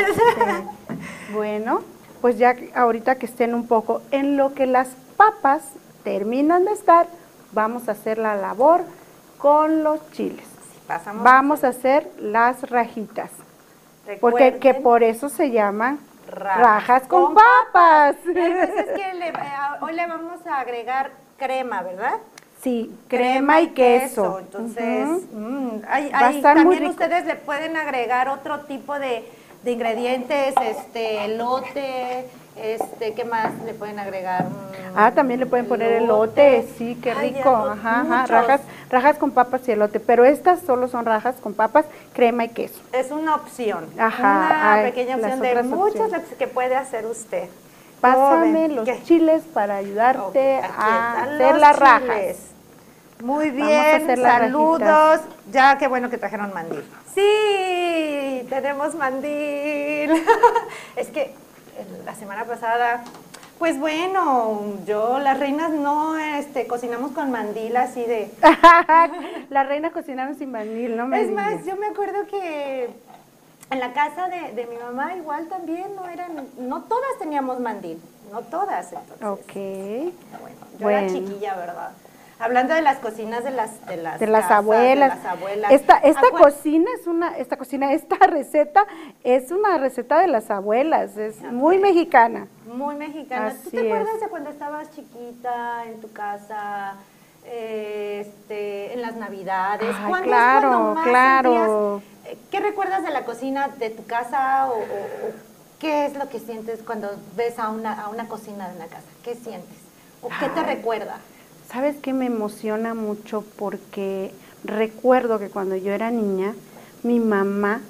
[laughs] bueno, pues ya ahorita que estén un poco en lo que las papas terminan de estar, vamos a hacer la labor con los chiles. vamos a hacer, las rajitas. Porque que por eso se llaman Rajas, con, papas. Entonces es que le, eh, hoy le vamos a agregar crema, ¿verdad? Sí, crema, y queso. Entonces, mm, también ustedes le pueden agregar otro tipo de, de ingredientes, este, elote, este, ¿qué más le pueden agregar? ah, también le pueden poner elote, sí, qué rico. ajá, ajá, rajas, rajas con papas y elote, pero estas solo son rajas con papas, crema y queso. Es una opción. Ajá. Una pequeña opción de muchas que puede hacer usted. Pásame los chiles para ayudarte a hacer las rajas. Muy bien, saludos. Ya qué bueno que trajeron mandil. Sí, tenemos mandil. [laughs] es que la semana pasada, pues bueno, yo, las reinas no este, cocinamos con mandil así de... [laughs] las reinas cocinaron sin mandil, ¿no? Me es más, yo me acuerdo que en la casa de, mi mamá igual también no eran, no todas teníamos mandil, no todas entonces. Ok. Bueno, yo era chiquilla, ¿verdad? Hablando de las cocinas de las de las, de las abuelas. Esta esta cocina es una esta cocina esta [laughs] receta es una receta de las abuelas, es muy mexicana. Muy mexicana. ¿Tú te acuerdas de cuando estabas chiquita en tu casa? Este, en las navidades, claro, claro. Eh, ¿Qué recuerdas de la cocina de tu casa o, qué es lo que sientes cuando ves a una, a una cocina de una casa? ¿Qué sientes? ¿O qué te recuerda? ¿Sabes qué me emociona mucho? Porque recuerdo que cuando yo era niña, mi mamá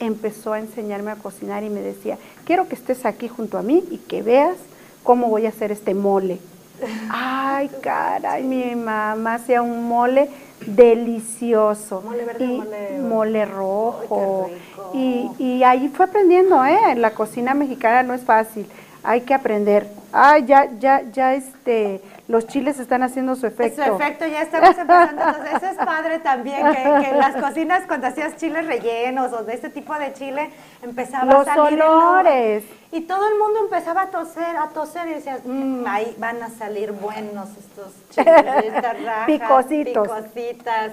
empezó a enseñarme a cocinar y me decía, quiero que estés aquí junto a mí y que veas cómo voy a hacer este mole. Ay, caray, mi mamá hacía un mole delicioso. Mole verde, y mole, mole rojo. y, y, ahí fue aprendiendo, ¿eh? La cocina mexicana no es fácil, hay que aprender. Ay, ya, ya, ya, este, los chiles están haciendo su efecto. Su efecto, ya [laughs] estamos empezando. Entonces, eso es padre también, que, en las cocinas cuando hacías chiles rellenos o de este tipo de chile, empezaba a salir olores. y todo el mundo empezaba a toser, a toser y decías, mmm, ahí van a salir buenos estos chiles, [laughs] estas rajas, picositos. picositas.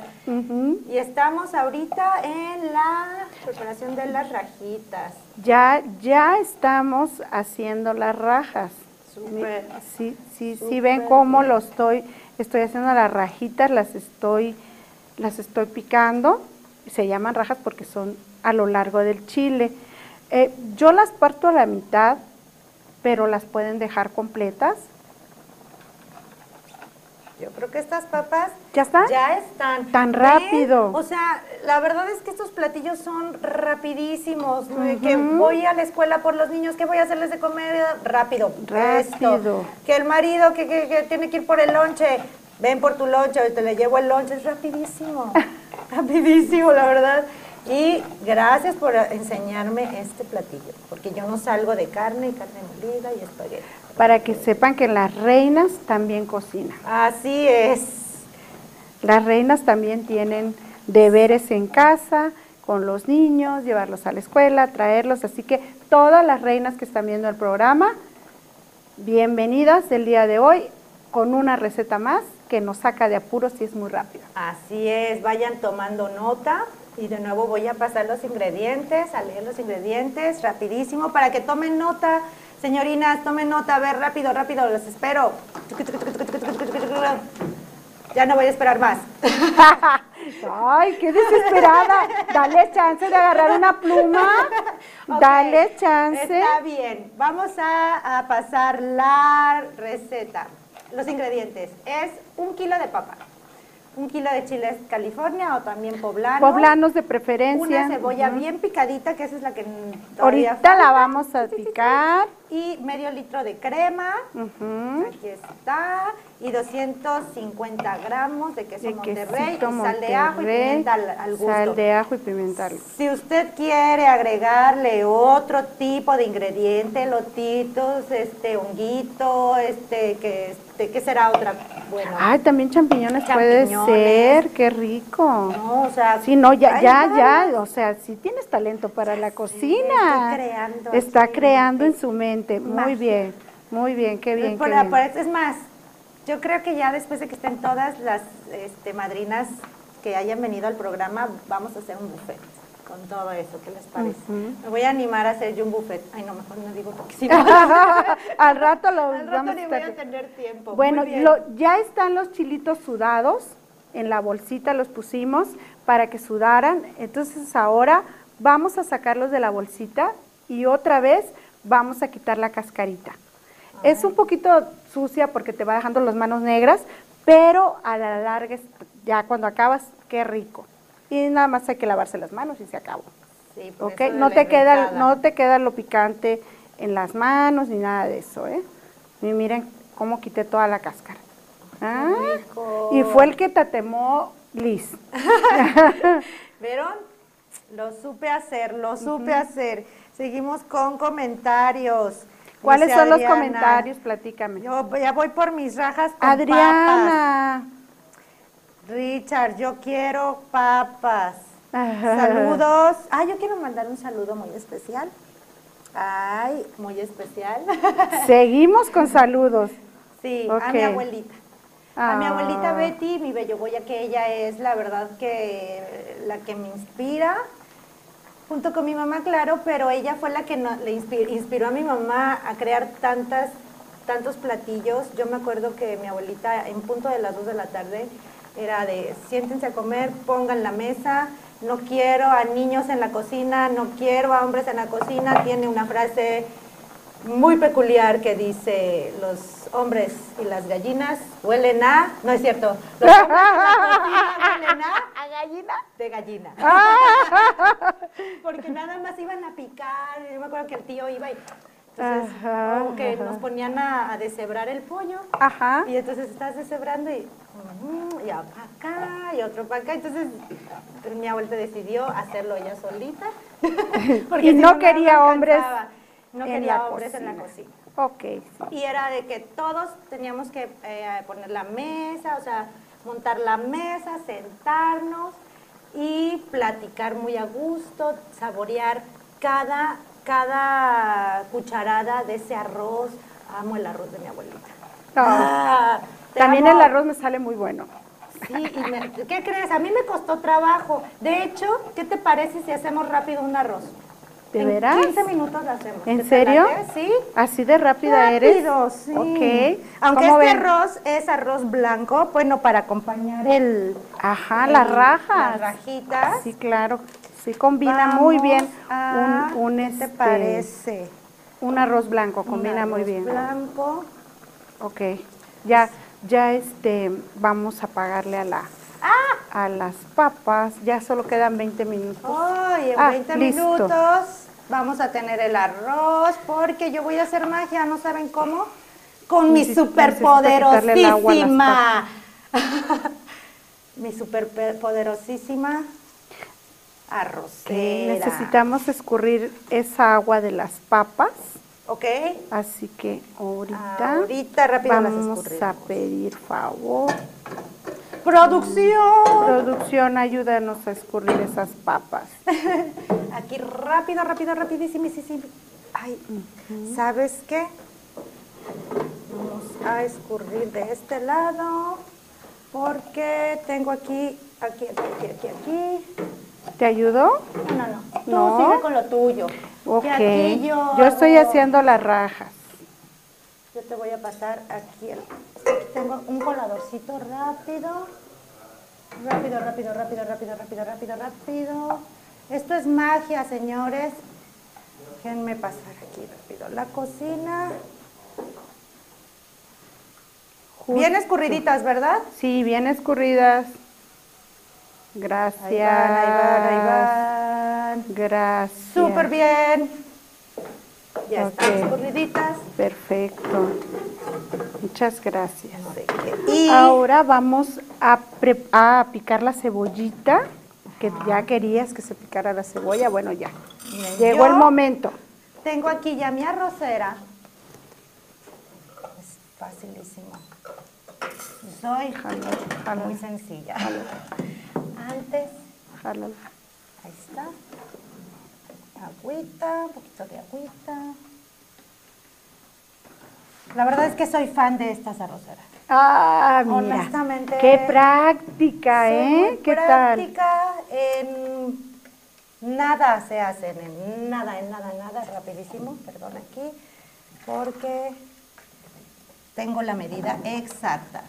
Y estamos ahorita en la preparación de las rajitas. Ya, ya estamos haciendo las rajas. Sí, sí, sí, ven cómo lo estoy, estoy haciendo las rajitas, las estoy, las estoy picando. Se llaman rajas porque son a lo largo del chile. Eh, yo las parto a la mitad, pero las pueden dejar completas. Yo creo que estas papas ¿Ya están? Ya están. Tan rápido. O sea, la verdad es que estos platillos son rapidísimos. Que voy a la escuela por los niños, que voy a hacerles de comer rápido. Rápido. Esto. Que el marido que, que- que tiene que ir por el lonche, ven por tu lonche, te le llevo el lonche, es rapidísimo. [laughs] rapidísimo, la verdad. Y gracias por enseñarme este platillo, porque yo no salgo de carne y carne molida y espagueti. Para que sepan que las reinas también cocinan. Así es. Las reinas también tienen deberes en casa con los niños, llevarlos a la escuela, traerlos. Así que todas las reinas que están viendo el programa, bienvenidas el día de hoy con una receta más que nos saca de apuros y es muy rápida. Así es, vayan tomando nota y de nuevo voy a pasar los ingredientes, a leer los ingredientes rapidísimo para que tomen nota. Señorinas, tomen nota, a ver, rápido, rápido, los espero. Ya no voy a esperar más. [laughs] Ay, qué desesperada. Dale chance de agarrar una pluma. Dale chance. Está bien, vamos a, a pasar la receta. Los ingredientes es un kilo de papa, un kilo de chiles California o también poblano. Poblanos de preferencia. Una cebolla bien picadita, que esa es la que todavía Ahorita la falta. vamos a picar. Y medio litro de crema, aquí está. Y 250 gramos de queso De Monterrey, y sal de ajo y pimienta al, al gusto. Sal de ajo y pimienta al gusto. Si usted quiere agregarle otro tipo de ingrediente, lotitos, este honguito, este que este, ¿qué será otra? Bueno, Ay, también champiñones, puede Champiñones. ser, qué rico. no, o sea, Sí, no, ya, ya, ya, o sea, si tienes talento para la cocina. estoy creando Está creando en mi su mente, muy magia. bien, muy bien, qué bien, Por- qué bien. por- es más, yo creo que ya después de que estén todas las este, madrinas que hayan venido al programa, vamos a hacer un buffet con todo eso. ¿Qué les parece? Me voy a animar a hacer yo un buffet. Ay, no, mejor no digo porque si no, [laughs] Al rato lo [laughs] al rato vamos a ni voy a tener tiempo. Bueno, lo- ya están los chilitos sudados, en la bolsita los pusimos para que sudaran, entonces ahora vamos a sacarlos de la bolsita y otra vez vamos a quitar la cascarita. Es un poquito sucia porque te va dejando las manos negras, pero a la larga, ya cuando acabas, qué rico. Y nada más hay que lavarse las manos y se acabó. Sí, por ¿ok? eso de No te, queda, no te queda lo picante en las manos ni nada de eso, ¿eh? Y miren cómo quité toda la cáscara. Ah, y fue el que tatemó Liz. [laughs] ¿Vieron? Lo supe hacer, lo supe hacer. Seguimos con comentarios. ¿Cuáles Dice son los comentarios? Platícame. Yo ya voy por mis rajas con papas. Adriana. Richard, yo quiero papas. Saludos. Ah, yo quiero mandar un saludo muy especial. Ay, muy especial. [laughs] Seguimos con saludos. Sí, a mi abuelita. A mi Ah. abuelita Betty, mi bello Goya, que ella es la verdad que la que me inspira, junto con mi mamá, claro, pero ella fue la que no- le inspi- inspiró a mi mamá a crear tantas, tantos platillos. Yo me acuerdo que mi abuelita en punto de las 2 de la tarde era de siéntense a comer, pongan la mesa, no quiero a niños en la cocina, no quiero a hombres en la cocina, tiene una frase muy peculiar que dice los hombres y las gallinas huelen a, no es cierto, los hombres y huelen a, [laughs] ¿A gallina? de gallina. [laughs] Porque nada más iban a picar, yo me acuerdo que el tío iba y entonces Ajá, como que ajá. nos ponían a, a deshebrar el pollo Ajá. y entonces estás deshebrando y, mm, y para acá y otro para acá, entonces mi abuelita decidió hacerlo ella solita. [laughs] porque Y si no quería hombres. No en quería la hombres en la cocina. cocina. Ok. Y era de que todos teníamos que eh, poner la mesa, o sea, montar la mesa, sentarnos y platicar muy a gusto, saborear cada, cada cucharada de ese arroz. Amo el arroz de mi abuelita. Ah, te También amo. el arroz me sale muy bueno. Sí, y me- ¿qué crees? A mí me costó trabajo. De hecho, ¿qué te parece si hacemos rápido un arroz? ¿De en veras? 15 minutos lo hacemos. ¿En ¿Te serio? Sí. Así de rápida eres. Rápido, sí. Ok. Aunque ¿Cómo este ven? arroz es arroz blanco, bueno, para acompañar el... Ajá, el- las rajas. Las rajitas. Sí, claro. Sí combina muy bien a- un, un, ¿Qué este, te parece? un arroz blanco, combina Un muy arroz bien. blanco. Ok, ya. ya este, vamos a pagarle a la ¡Ah! a las papas. Ya solo quedan 20 minutos. Ay, en Ah, 20 listo. minutos vamos a tener el arroz porque yo voy a hacer magia, ¿no saben cómo? Con mi superpoderosísima. [laughs] mi superpoderosísima arrocera. Necesitamos escurrir esa agua de las papas. ¿Ok? Así que ahorita, Ahorita rápido las vamos a pedir favor. Producción. Producción, ayúdanos a escurrir esas papas. [laughs] Aquí rápido, rápido, rapidísimo. sí, sí. Ay, ¿sabes qué? Vamos a escurrir de este lado porque tengo aquí, aquí, aquí, aquí, aquí. ¿Te ayudó? No, no, no. Tú No. sigue con lo tuyo. Ok. Yo, Yo estoy haciendo las rajas. Yo te voy a pasar aquí. el- aquí tengo un coladorcito rápido. Rápido, rápido, rápido, rápido, rápido, rápido, rápido. Esto es magia, señores. Déjenme pasar aquí rápido. La cocina. Bien escurriditas, ¿verdad? Sí, bien escurridas. Gracias. Ahí van, ahí van, ahí van. Gracias. Súper bien. Ya están escurriditas. Perfecto. Muchas gracias. Y Ahora vamos a, picar la cebollita, que ya querías que se picara la cebolla. Bueno, ya. Llegó el momento. Tengo aquí ya mi arrocera. Es facilísimo. Soy jala, muy sencilla. Antes, ahí está. Agüita, un poquito de agüita. La verdad es que soy fan de estas arroceras. Ah, mira. Honestamente, Qué práctica, ¿eh? ¿Qué tal? práctica en nada se hacen, en nada, en nada, en nada, rapidísimo, perdón aquí, porque tengo la medida exacta.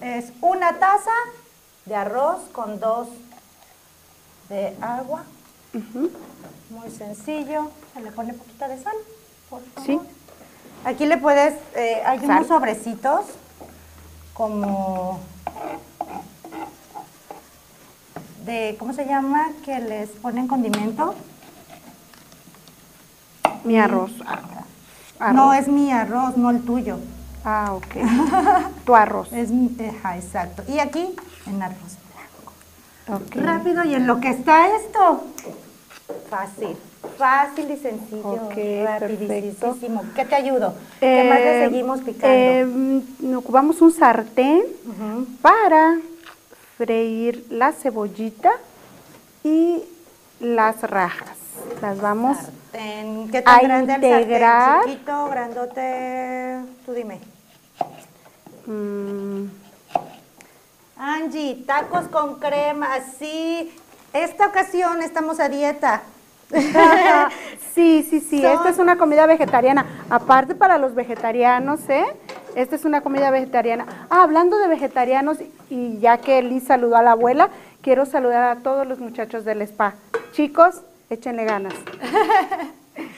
Es una taza de arroz con dos de agua, muy sencillo, se le pone poquita de sal, por favor. Sí. Aquí le puedes, eh, hay Sal. unos sobrecitos como de, ¿cómo se llama? Que les ponen condimento. Mi arroz. Ah, arroz. No es mi arroz, no el tuyo. Ah, ok. [laughs] tu arroz. Es, mi- ajá, exacto. Y aquí en arroz Rápido y en lo que está esto. Fácil, fácil y sencillo. Ok, rapidísimo. ¿Qué te ayudo? ¿Qué más le Eh, seguimos picando? eh, ocupamos un sartén para freír la cebollita y las rajas. Las vamos Sartén. ¿Qué a integrar. sartén? Chiquito, grandote, tú dime. mm, Angie, tacos con crema, sí. Esta ocasión estamos a dieta. [laughs] sí, sí, sí. Son- Esta es una comida vegetariana. Aparte para los vegetarianos, ¿eh? Esta es una comida vegetariana. Ah, hablando de vegetarianos, y ya que Liz saludó a la abuela, quiero saludar a todos los muchachos del spa. Chicos, échenle ganas. [laughs]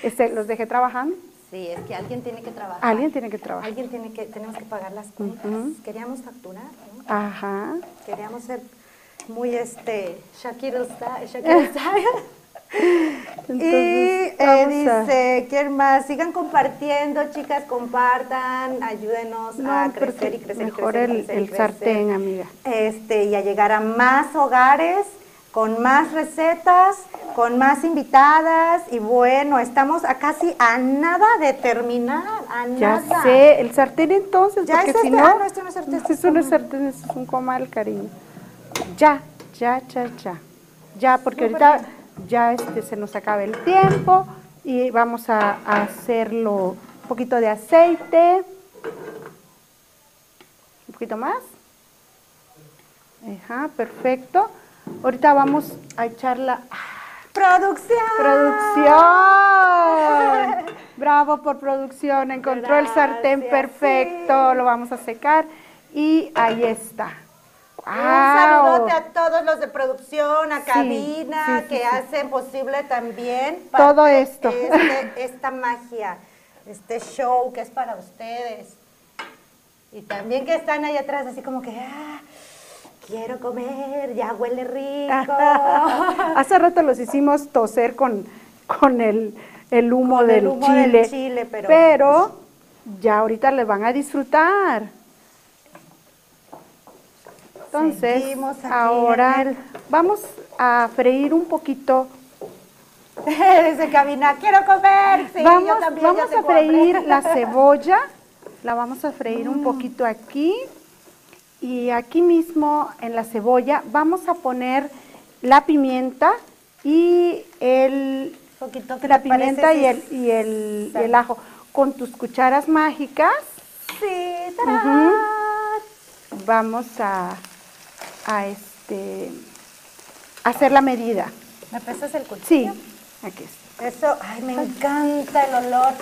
Este, los dejé trabajando. Sí, es que alguien tiene que trabajar. Alguien tiene que trabajar. Alguien tiene que, tenemos que pagar las cuentas. Queríamos facturar. Ajá. Queríamos ser muy, este, Shakira. Shakira [laughs] y eh, dice, ¿quién más? Sigan compartiendo, chicas, compartan, ayúdenos a No, crecer y crecer y mejor crecer y el, crecer el crecer. sartén, amiga. este, y a llegar a más hogares, con más recetas, con más invitadas, y bueno, estamos a casi a nada de terminar, a Ya nada. sé, el sartén entonces, Ya porque es si este- no, ah, no, este no es sartén, este es no es comal. sartén, este es un comal, cariño. Ya, ya, ya, ya. Ya, porque Súper ahorita ya este, se nos acaba el tiempo y vamos a, a hacerlo un poquito de aceite. Un poquito más. Ajá, perfecto. Ahorita vamos a echarla. ¡Producción! ¡Producción! [laughs] Bravo por producción. Encontró el sartén perfecto. sí. Lo vamos a secar. Y ahí está. Un ¡Guau! saludote a todos los de producción, a Sí, cabina, sí, que hacen posible también Todo esto. este- esta magia, este show que es para ustedes. Y también que están ahí atrás así como que, ah, quiero comer, ya huele rico. [laughs] Hace rato los hicimos toser con, con el, el humo, Con del, el humo chile, del chile, pero- ya ahorita les van a disfrutar. Entonces, ahora en el- vamos a freír un poquito. [laughs] Dice Cabina, quiero comer. Sí, vamos yo también vamos a freír la [laughs] cebolla, la vamos a freír un poquito aquí. Y aquí mismo en la cebolla vamos a poner la pimienta y el poquito que la pimienta y el, y el, y el ajo. Con tus cucharas mágicas Sí, tarán. vamos a, a este hacer la medida. ¿Me pesas el Sí, cuchillo? aquí es. Eso, ay, me encanta el olor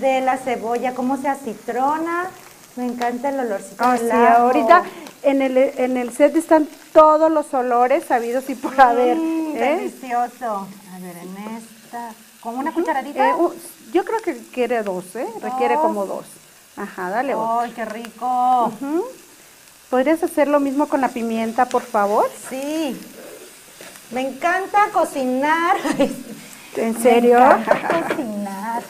de la cebolla, cómo se acitrona. Me encanta el olorcito Ah, sí, ahorita en el, en el set están todos los olores sabidos y por haber. Mm, ¿eh? Delicioso. A ver, en esta, ¿con una cucharadita? Eh, yo creo que quiere dos, ¿eh? Requiere como dos. Ajá, dale. ¡Ay, qué rico! Ujú. ¿Podrías hacer lo mismo con la pimienta, por favor? Sí. Me encanta cocinar. [laughs] ¿En serio? Me encanta cocinar.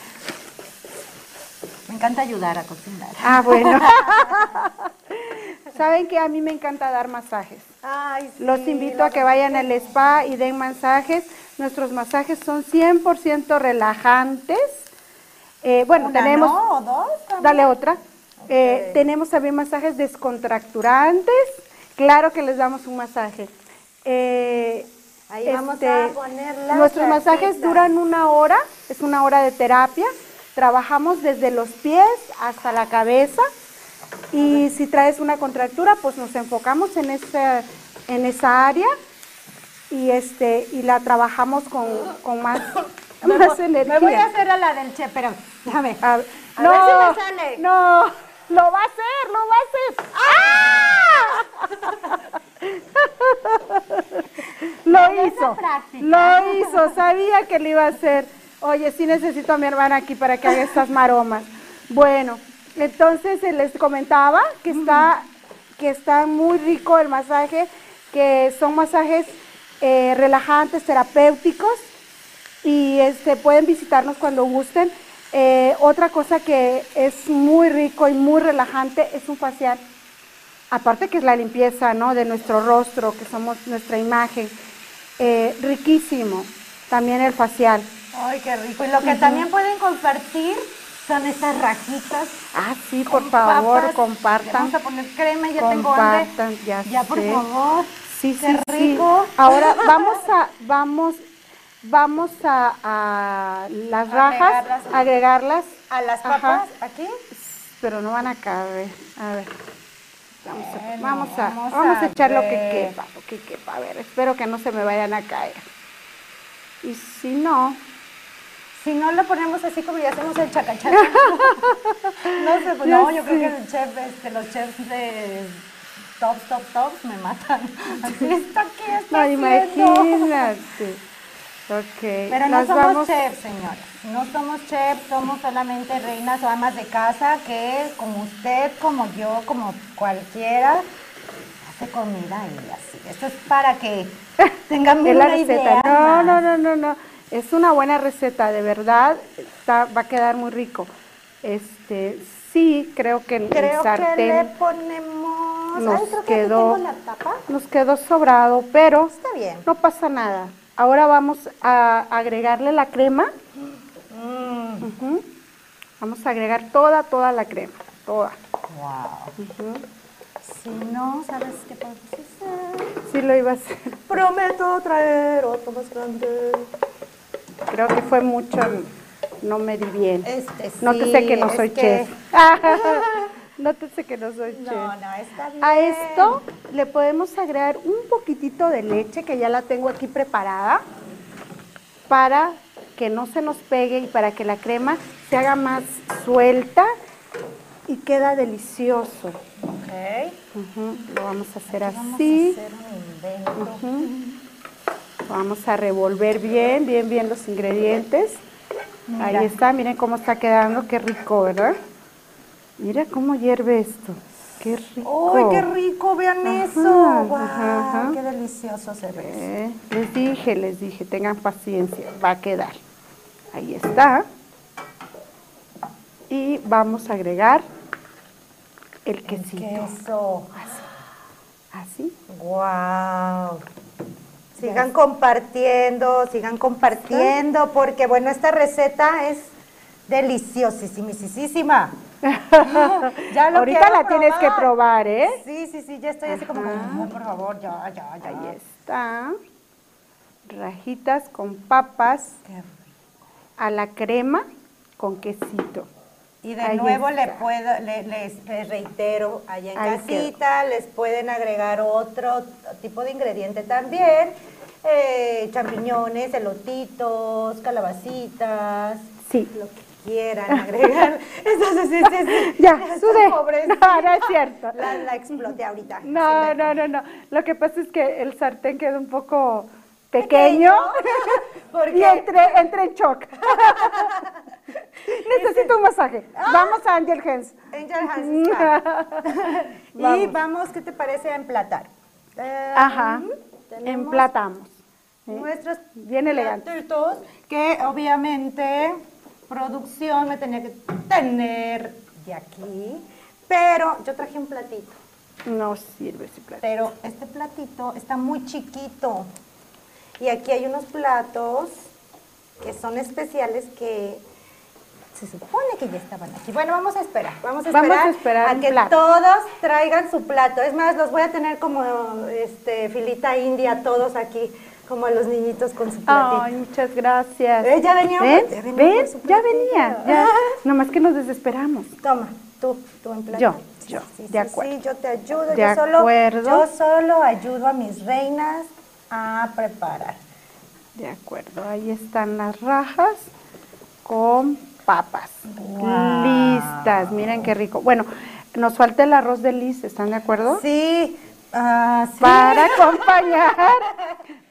Me encanta ayudar a cocinar. Ah, bueno. [laughs] Saben que a mí me encanta dar masajes. Ay, sí, Los invito a que vayan al spa y den masajes. Nuestros masajes son 100% relajantes. Eh, bueno, ¿Una tenemos... no dos también? Dale otra. Eh, tenemos también masajes descontracturantes. Claro que les damos un masaje. Eh, Ahí vamos a poner la Nuestros masajes duran una hora, es una hora de terapia. Trabajamos desde los pies hasta la cabeza. Y si traes una contractura, pues nos enfocamos en esa, en esa área y este y la trabajamos con, con más, Me, más voy- energía. me voy a hacer a la del che, pero déjame. A no, ver si me sale. no, lo va a hacer, lo va a hacer. ¡Ah! [laughs] lo hizo, lo hizo, sabía que lo iba a hacer. Oye, sí necesito a mi hermana aquí para que haga estas maromas. Bueno, entonces eh, les comentaba que está, que está muy rico el masaje, que son masajes eh, relajantes, terapéuticos y este, pueden visitarnos cuando gusten. Eh, otra cosa que es muy rico y muy relajante es un facial. Aparte que es la limpieza ¿no? de nuestro rostro, que somos nuestra imagen. Eh, riquísimo. También el facial. Ay, qué rico. Y lo que también pueden compartir son estas rajitas. Ah, sí, por favor, papas. compartan. Vamos a poner crema, ya tengo hambre. Compartan, ya Ya, por sé. favor. Sí, Qué sí, sí. rico. Ahora [laughs] vamos a, vamos, vamos a, a las rajas, Agregarlas. agregarlas. A las Ajá. papas, aquí. pero no van a caber. A ver. Vamos a, Bueno, vamos a, vamos vamos a a echar lo que ver. quepa, lo que quepa. A ver, espero que no se me vayan a caer. Y si no, Si no lo ponemos así como ya hacemos el chacachaca. no sé, pues [laughs] no, yo creo que el chef, este, los chefs de tops, tops, tops me matan. Así está aquí, está no imagínate. Ok. Pero no somos vamos- chefs, señores. No somos chefs, somos solamente reinas o amas de casa que, como usted, como yo, como cualquiera, hace comida y así. Esto es para que [laughs] la una receta. idea. No, no, no, no, no. Es una buena receta, de verdad. Está, va a quedar muy rico. Este, sí, creo que el, el Creo que sartén le ponemos. nos Ay, creo que quedó- tengo la tapa. nos quedó sobrado, pero Está bien. no pasa nada. Ahora vamos a agregarle la crema. Mm. Vamos a agregar toda, toda la crema. Toda. wow. Si no, ¿sabes qué podemos hacer? Sí lo iba a hacer. Prometo traer otro más grande. Creo que fue mucho. No me di bien. Este sí. Nótese [laughs] [laughs] que no soy que- chef. Nótese que no soy chef. No, no, está bien. A esto le podemos agregar un poquitito de leche que ya la tengo aquí preparada para que no se nos pegue y para que la crema se haga más suelta y queda delicioso. Ok. Lo vamos a hacer Vamos así. a hacer un invento. Ujú. Vamos a revolver bien, bien, bien los ingredientes. Mira. Ahí está, miren cómo está quedando, qué rico, ¿verdad? Mira cómo hierve esto. qué rico. ¡Uy, qué rico! Vean Ajá, eso. Ajá. ¡Qué delicioso se ve! Eh, les dije, les dije, tengan paciencia, va a quedar. Ahí está. Y vamos a agregar el El quesito. queso. Así. ¡Wow! Sigan compartiendo, sigan compartiendo, porque bueno, esta receta es deliciosísima. [laughs] ya lo Ahorita la tienes que probar, ¿eh? Sí, sí, sí, ya estoy así como, Ajá. "Ay, por favor, ya, ya, ya. Ahí está. Rajitas con papas a la crema con quesito. Y de Ahí nuevo le puedo, le- les, les reitero, allá en Ahí casita les pueden agregar otro tipo de ingrediente también, eh, champiñones, elotitos, calabacitas, Sí. lo que quieran agregar. [laughs] [laughs] Entonces, sí, sí, sí. Ya, [laughs] pobrecita, No, no es cierto. La, la exploté ahorita. No, no, no, no. Lo que pasa es que el sartén quedó un poco pequeño, ¿Por y entré, entré en shock. [laughs] Necesito un masaje. Vamos a Angel Hands. Angel Hands [laughs] [laughs] y Vamos. ¿qué te parece a emplatar? Eh, Ajá. tenemos Emplatamos. nuestros Bien elegante. platitos que obviamente producción me tenía que tener de aquí, pero yo traje un platito, No sirve ese plato. pero este platito está muy chiquito y aquí hay unos platos que son especiales que se supone que ya estaban aquí. Bueno, vamos a esperar, vamos a Vamos esperar, a esperar que plato. todos traigan su plato. Es más, los voy a tener como este filita india todos aquí, como los niñitos con su platito. Ay, muchas gracias. Eh, ya venía- ¿Ven? ya venía ¿Ven? Ya platillo. venía. Ya. [laughs] Nomás que nos desesperamos. Toma, tú, tú en plato. Yo, yo, sí, de sí, acuerdo. Sí, yo te ayudo. De yo solo, acuerdo. Yo solo ayudo a mis reinas a preparar. De acuerdo, ahí están las rajas con papas. Listas, miren qué rico. Bueno, nos falta el arroz de lis, ¿están de acuerdo? Sí, ah, sí. Para [laughs] acompañar,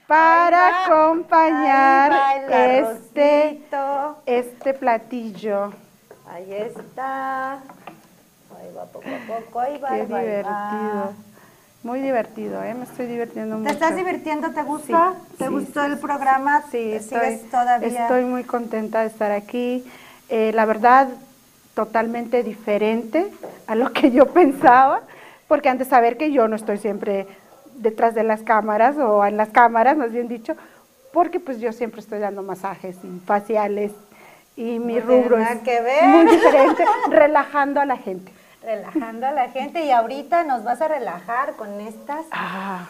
para acompañar este, arrocito. este platillo. Ahí está. Ahí va poco a poco, ahí va. Qué ahí va. divertido. Muy divertido, ¿eh? Me estoy divirtiendo mucho. ¿Te estás divirtiendo? ¿Te gusta? Sí, ¿Te sí, gustó sí, el programa? Sí, ¿Te estoy, ¿Sigues todavía? estoy muy contenta de estar aquí. Eh, la verdad, totalmente diferente a lo que yo [laughs] pensaba, porque antes saber que yo no estoy siempre detrás de las cámaras o en las cámaras, más bien dicho, porque pues yo siempre estoy dando masajes y faciales y mi No tiene rubro nada es que ver. muy [laughs] diferente, relajando a la gente. Relajando a la gente y ahorita nos vas a relajar con estas. Ah,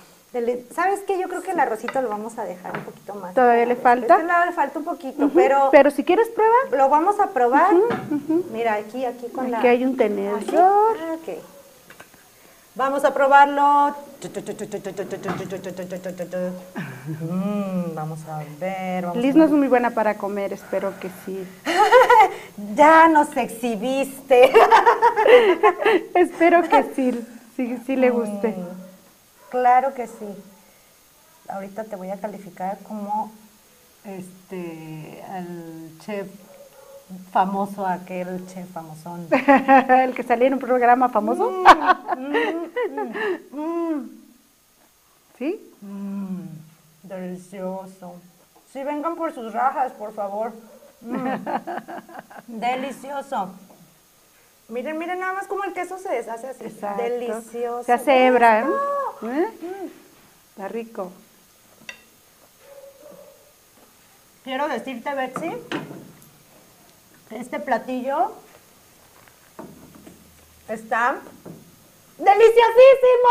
¿Sabes qué? Yo creo que el arrocito lo vamos a dejar un poquito más. ¿Todavía le falta? después. No, le falta un poquito, pero, pero si quieres prueba, lo vamos a probar. Mira, aquí, aquí con la... aquí hay un tenedor. ¿Así? Ah, ok. Vamos a probarlo. Mm, vamos a ver. vamos Liz no es muy buena para comer, espero que sí. [laughs] Ya nos exhibiste. [laughs] espero que sí, sí, sí le guste. Mm, Claro que sí. Ahorita te voy a calificar como este el chef famoso, aquel chef famosón. [laughs] El que salía en un programa famoso. [laughs] ¿Sí? Mm, delicioso. Sí, vengan por sus rajas, por favor. Mm, [laughs] delicioso. Miren, miren nada más cómo el queso se deshace así. Exacto. Delicioso. Se hace hebra, ¿eh? ¿Eh? Está rico. Quiero decirte, Betsy, que este platillo está deliciosísimo.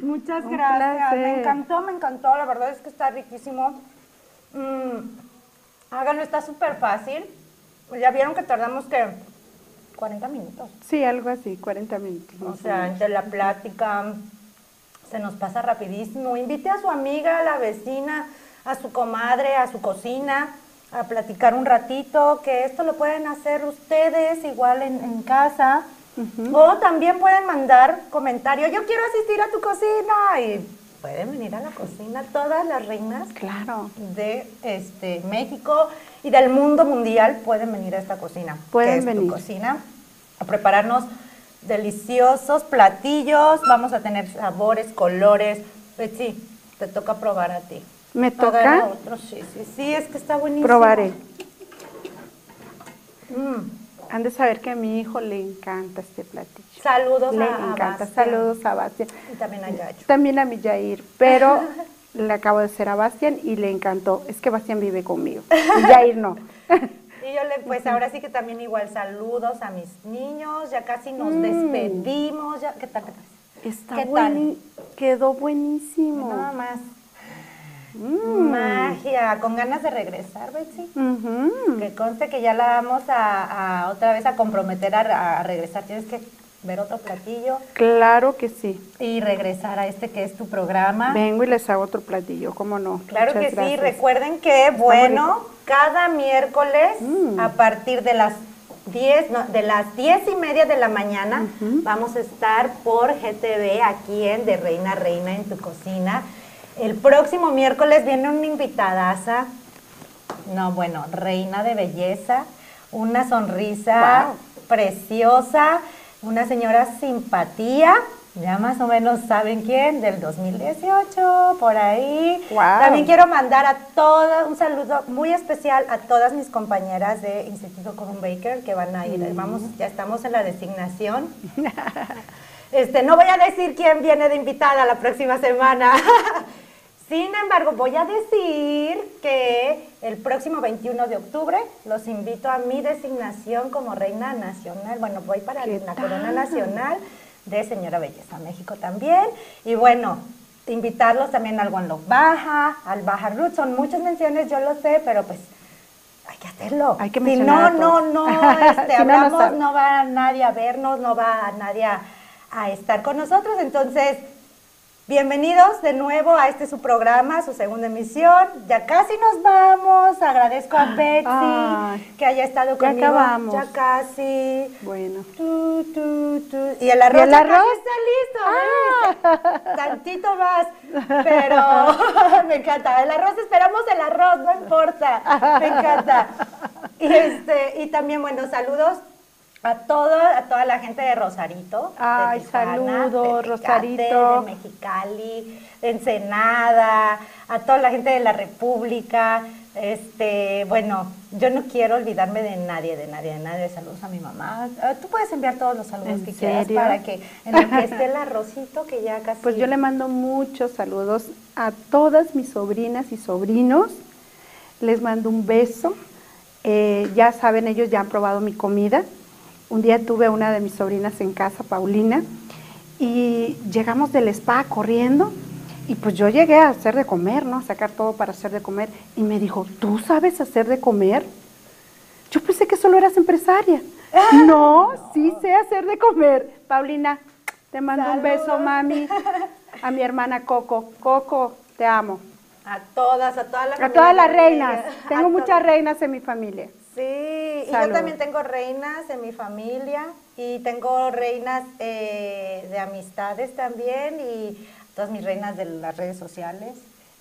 [laughs] Muchas Un gracias. placer. Me encantó, me encantó. La verdad es que está riquísimo. Mm, háganlo, está súper fácil. Ya vieron que tardamos que 40 minutos. Sí, algo así, 40 minutos. O sea, entre la plática se nos pasa rapidísimo. Invite a su amiga, a la vecina, a su comadre, a su cocina, a platicar un ratito, que esto lo pueden hacer ustedes igual en, en casa. O también pueden mandar comentarios, yo quiero asistir a tu cocina y pueden venir a la cocina todas las reinas Claro. de este México y del mundo mundial pueden venir a esta cocina. Pueden que es venir. tu cocina a prepararnos deliciosos platillos. Vamos a tener sabores, colores. Betsy, te toca probar a ti. ¿Me toca? Agarra otro, sí, sí, sí, es que está buenísimo. Probaré. Mm. Han de saber que a mi hijo le encanta este platillo. Saludos Le a, a encanta. Saludos a Bastian. Y también a Yayo. También a mi Yair, pero [laughs] le acabo de hacer a Bastian y le encantó. Es que Bastian vive conmigo. [laughs] Y Yair no. Y yo le, pues ahora sí que también igual saludos a mis niños, ya casi nos despedimos, ya, ¿qué tal? ¿Qué tal? Está ¿Qué tal? Quedó buenísimo. Nada más. Mm. Magia, con ganas de regresar, Betsy. Que conste que ya la vamos a, a otra vez a comprometer a, a regresar. Tienes que ver otro platillo Claro que sí. y regresar a este que es tu programa. Vengo y les hago otro platillo, ¿cómo no? Claro Muchas que sí, recuerden que, bueno, cada miércoles Mm. a partir de las 10, no, de las 10 y media de la mañana vamos a estar por GTV aquí en De Reina Reina en tu cocina. El próximo miércoles viene una invitadaza, no, bueno, reina de belleza, una sonrisa Wow. preciosa, una señora simpatía, ya más o menos saben quién, del 2018, por ahí. Wow. También quiero mandar a todas, un saludo muy especial a todas mis compañeras de Instituto Corum Baker que van a ir, Mm. vamos, ya estamos en la designación. [laughs] Este, no voy a decir quién viene de invitada la próxima semana. [laughs] Sin embargo, voy a decir que el próximo 21 de octubre los invito a mi designación como reina nacional. Bueno, voy para ¿Qué la tal? corona nacional de Señora Belleza México también. Y bueno, invitarlos también al Love Baja, al Baja Root. Son muchas menciones, yo lo sé, pero pues hay que hacerlo. Hay que si mencionar no, a [laughs] no, no, este, Si no, no hablamos, no va nadie a vernos, no va nadie a, a estar con nosotros. Entonces, bienvenidos de nuevo a este su programa, su segunda emisión. Ya casi nos vamos. Agradezco a Betsy Ay. que haya estado Ya conmigo. acabamos. Ya casi. Bueno. Tu, tu, tu. Y el arroz, ¿Y el ya arroz? está listo. ¿ves? Tantito más. Pero [laughs] me encanta. El arroz, esperamos el arroz, no importa. Me encanta. Y, este, y también, bueno, saludos a toda, a toda la gente de Rosarito. de Ay, Tijuana, saludos, de Rosarito. De Mexicali, de Ensenada, a toda la gente de la República. Este, bueno, yo no quiero olvidarme de nadie, de nadie, de nadie. Saludos a mi mamá. Ah, Tú puedes enviar todos los saludos ¿En que quieras serio? para que en lo que esté [laughs] el arrocito, que ya casi. Pues yo le mando muchos saludos a todas mis sobrinas y sobrinos. Les mando un beso. Eh, ya saben, ellos ya han probado mi comida. Un día tuve a una de mis sobrinas en casa, Paulina, y llegamos del spa corriendo. Y pues yo llegué a hacer de comer, ¿no? A sacar todo para hacer de comer. Y me dijo, ¿tú sabes hacer de comer? Yo pensé que solo eras empresaria. [laughs] No, sí sé hacer de comer. Paulina, te mando un beso, mami. A mi hermana Coco. Coco, te amo. A todas, a todas las A todas las reinas. [laughs] Tengo muchas reinas en mi familia. Sí, y yo también tengo reinas en mi familia y tengo reinas eh, de amistades también y todas mis reinas de las redes sociales,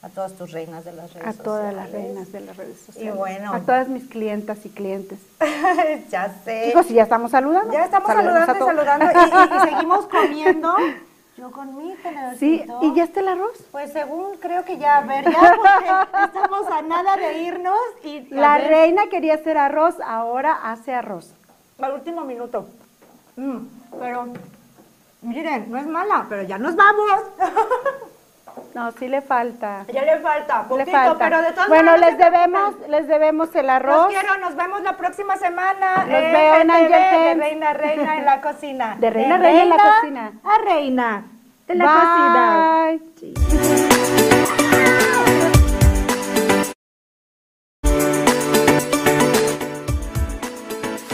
a todas tus reinas de las redes A sociales. todas las reinas de las redes sociales. bueno. A todas mis clientas y clientes. [laughs] ya sé. Chicos, ya estamos saludando. ya estamos Saludemos a saludando y saludando y, y- y seguimos comiendo. [laughs] Yo con mi tenedorcito. Sí, ¿y ya está el arroz? Pues según creo que ya, a ver, ya porque [laughs] estamos a nada de irnos y La ver, reina quería hacer arroz, ahora hace arroz. al último minuto. Mm, pero, miren, no es mala, pero ya nos vamos. [laughs] No, sí le falta. ya le falta, Le poquito, falta. pero de todas bueno, maneras, les debemos, les debemos el Los arroz quiero, nos vemos la próxima semana. Los veo en Angel de. Reina, reina en la cocina. De Reina, reina en la cocina. A reina en la Bye. cocina.